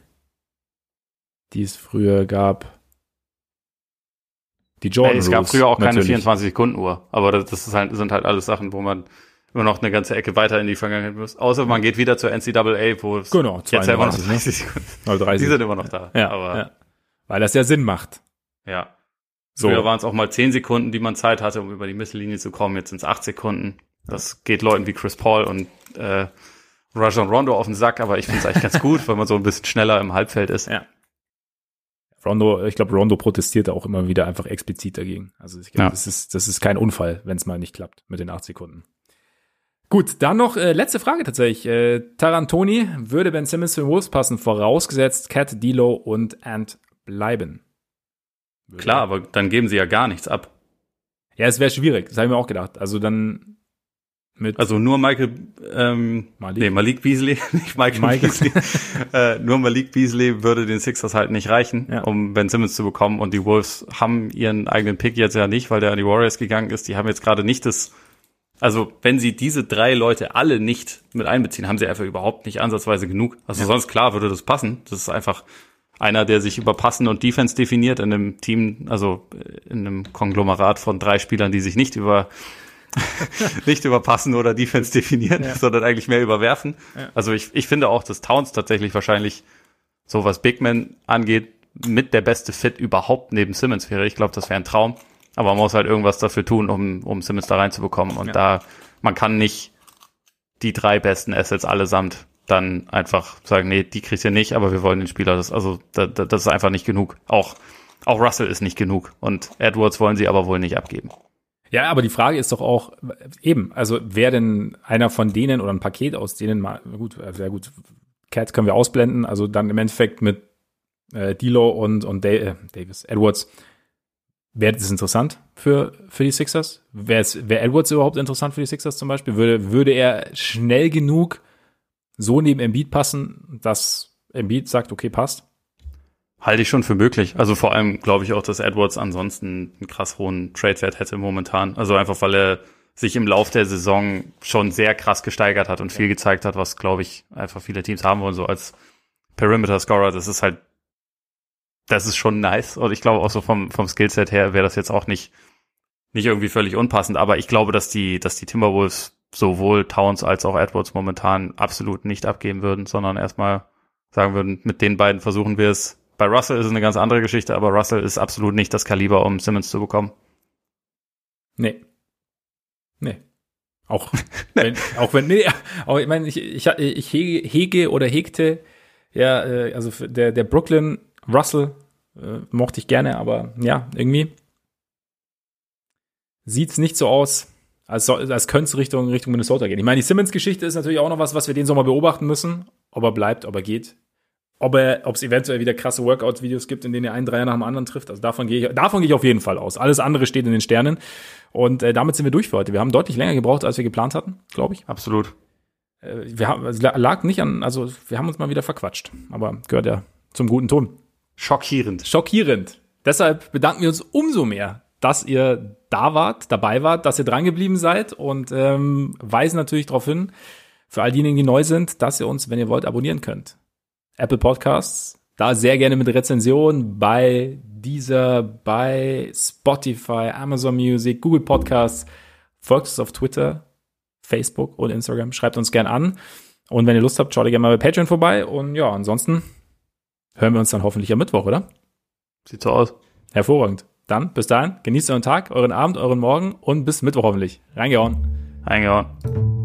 die es früher gab. Die Jordan hey, Es gab früher auch keine 24-Sekunden-Uhr, aber das, das halt, sind halt alles Sachen, wo man immer noch eine ganze Ecke weiter in die Vergangenheit muss. Außer man geht wieder zur NCAA, wo es genau, jetzt ja immer noch 30 Sekunden. 30. Die sind immer noch da. Ja, aber ja. Weil das ja Sinn macht. Ja. So. Früher waren es auch mal 10 Sekunden, die man Zeit hatte, um über die Mittellinie zu kommen. Jetzt sind es 8 Sekunden. Das geht Leuten wie Chris Paul und äh, Rajon Rondo auf den Sack, aber ich finde es eigentlich ganz [LAUGHS] gut, weil man so ein bisschen schneller im Halbfeld ist. Ja. Rondo, ich glaube, Rondo protestiert auch immer wieder einfach explizit dagegen. Also ich glaube, ja. das, ist, das ist kein Unfall, wenn es mal nicht klappt mit den acht Sekunden. Gut, dann noch äh, letzte Frage tatsächlich. Äh, Tarantoni, würde Ben Simmons für Wolves passen, vorausgesetzt Cat, Dilo und Ant bleiben? Würde. Klar, aber dann geben sie ja gar nichts ab. Ja, es wäre schwierig, das habe ich mir auch gedacht. Also dann mit Also nur Michael, ähm, Malik. nee, Malik Beasley, [LAUGHS] nicht Michael Mike. Beasley. [LAUGHS] äh, nur Malik Beasley würde den Sixers halt nicht reichen, Ja. um Ben Simmons zu bekommen. Und die Wolves haben ihren eigenen Pick jetzt ja nicht, weil der an die Warriors gegangen ist. Die haben jetzt gerade nicht das, also wenn sie diese drei Leute alle nicht mit einbeziehen, haben sie einfach überhaupt nicht ansatzweise genug. Also sonst klar würde das passen. Das ist einfach einer, der sich über Passen und Defense definiert in einem Team, also in einem Konglomerat von drei Spielern, die sich nicht über [LAUGHS] nicht über Passen oder Defense definieren, Ja. sondern eigentlich mehr überwerfen. Ja. Also ich, ich finde auch, dass Towns tatsächlich wahrscheinlich so was Big Man angeht, mit der beste Fit überhaupt neben Simmons wäre. Ich glaube, das wäre ein Traum. Aber man muss halt irgendwas dafür tun, um, um Simmons da reinzubekommen. Und Ja. da, man kann nicht die drei besten Assets allesamt dann einfach sagen, nee, die kriegst du nicht, aber wir wollen den Spieler. Das, also, da, da, das ist einfach nicht genug. Auch, auch Russell ist nicht genug. Und Edwards wollen sie aber wohl nicht abgeben. Ja, aber die Frage ist doch auch eben, also wer denn einer von denen oder ein Paket aus denen mal gut, äh, sehr gut, Cat können wir ausblenden, also dann im Endeffekt mit äh, Dilo und und Da- äh, Davis Edwards wäre das interessant für für die Sixers? Wäre es wäre Edwards überhaupt interessant für die Sixers zum Beispiel? Würde würde er schnell genug so neben Embiid passen, dass Embiid sagt, okay, passt? Halte ich schon für möglich. Also vor allem glaube ich auch, dass Edwards ansonsten einen krass hohen Trade-Wert hätte momentan. Also einfach, weil er sich im Lauf der Saison schon sehr krass gesteigert hat und viel gezeigt hat, was, glaube ich, einfach viele Teams haben wollen, so als Perimeter-Scorer. Das ist halt, das ist schon nice. Und ich glaube auch so vom, vom Skillset her wäre das jetzt auch nicht, nicht irgendwie völlig unpassend. Aber ich glaube, dass die, dass die Timberwolves sowohl Towns als auch Edwards momentan absolut nicht abgeben würden, sondern erstmal sagen würden, mit den beiden versuchen wir es. Bei Russell ist es eine ganz andere Geschichte, aber Russell ist absolut nicht das Kaliber, um Simmons zu bekommen. Nee. Nee. Auch [LAUGHS] wenn, auch wenn, nee, auch, ich meine, ich, ich, ich hege, hege oder hegte, ja, äh, also der, der Brooklyn Russell äh, mochte ich gerne, aber ja, irgendwie sieht's nicht so aus, als, als könnte es Richtung, Richtung Minnesota gehen. Ich meine, die Simmons-Geschichte ist natürlich auch noch was, was wir den Sommer beobachten müssen, ob er bleibt, ob er geht. Ob er, es eventuell wieder krasse Workout-Videos gibt, in denen er einen Dreier nach dem anderen trifft. Also davon gehe ich, davon gehe ich auf jeden Fall aus. Alles andere steht in den Sternen. Und äh, damit sind wir durch für heute. Wir haben deutlich länger gebraucht, als wir geplant hatten, glaube ich. Absolut. Äh, wir haben, es lag nicht an, also wir haben uns mal wieder verquatscht. Aber gehört ja zum guten Ton. Schockierend. Schockierend. Deshalb bedanken wir uns umso mehr, dass ihr da wart, dabei wart, dass ihr drangeblieben seid und ähm, weisen natürlich darauf hin, für all diejenigen, die neu sind, dass ihr uns, wenn ihr wollt, abonnieren könnt. Apple Podcasts, da sehr gerne mit Rezension bei dieser, bei Spotify, Amazon Music, Google Podcasts. Folgt uns auf Twitter, Facebook und Instagram. Schreibt uns gern an. Und wenn ihr Lust habt, schaut ihr gerne mal bei Patreon vorbei. Und ja, ansonsten hören wir uns dann hoffentlich am Mittwoch, oder? Sieht so aus. Hervorragend. Dann bis dahin, genießt euren Tag, euren Abend, euren Morgen und bis Mittwoch hoffentlich. Reingehauen. Eingehauen.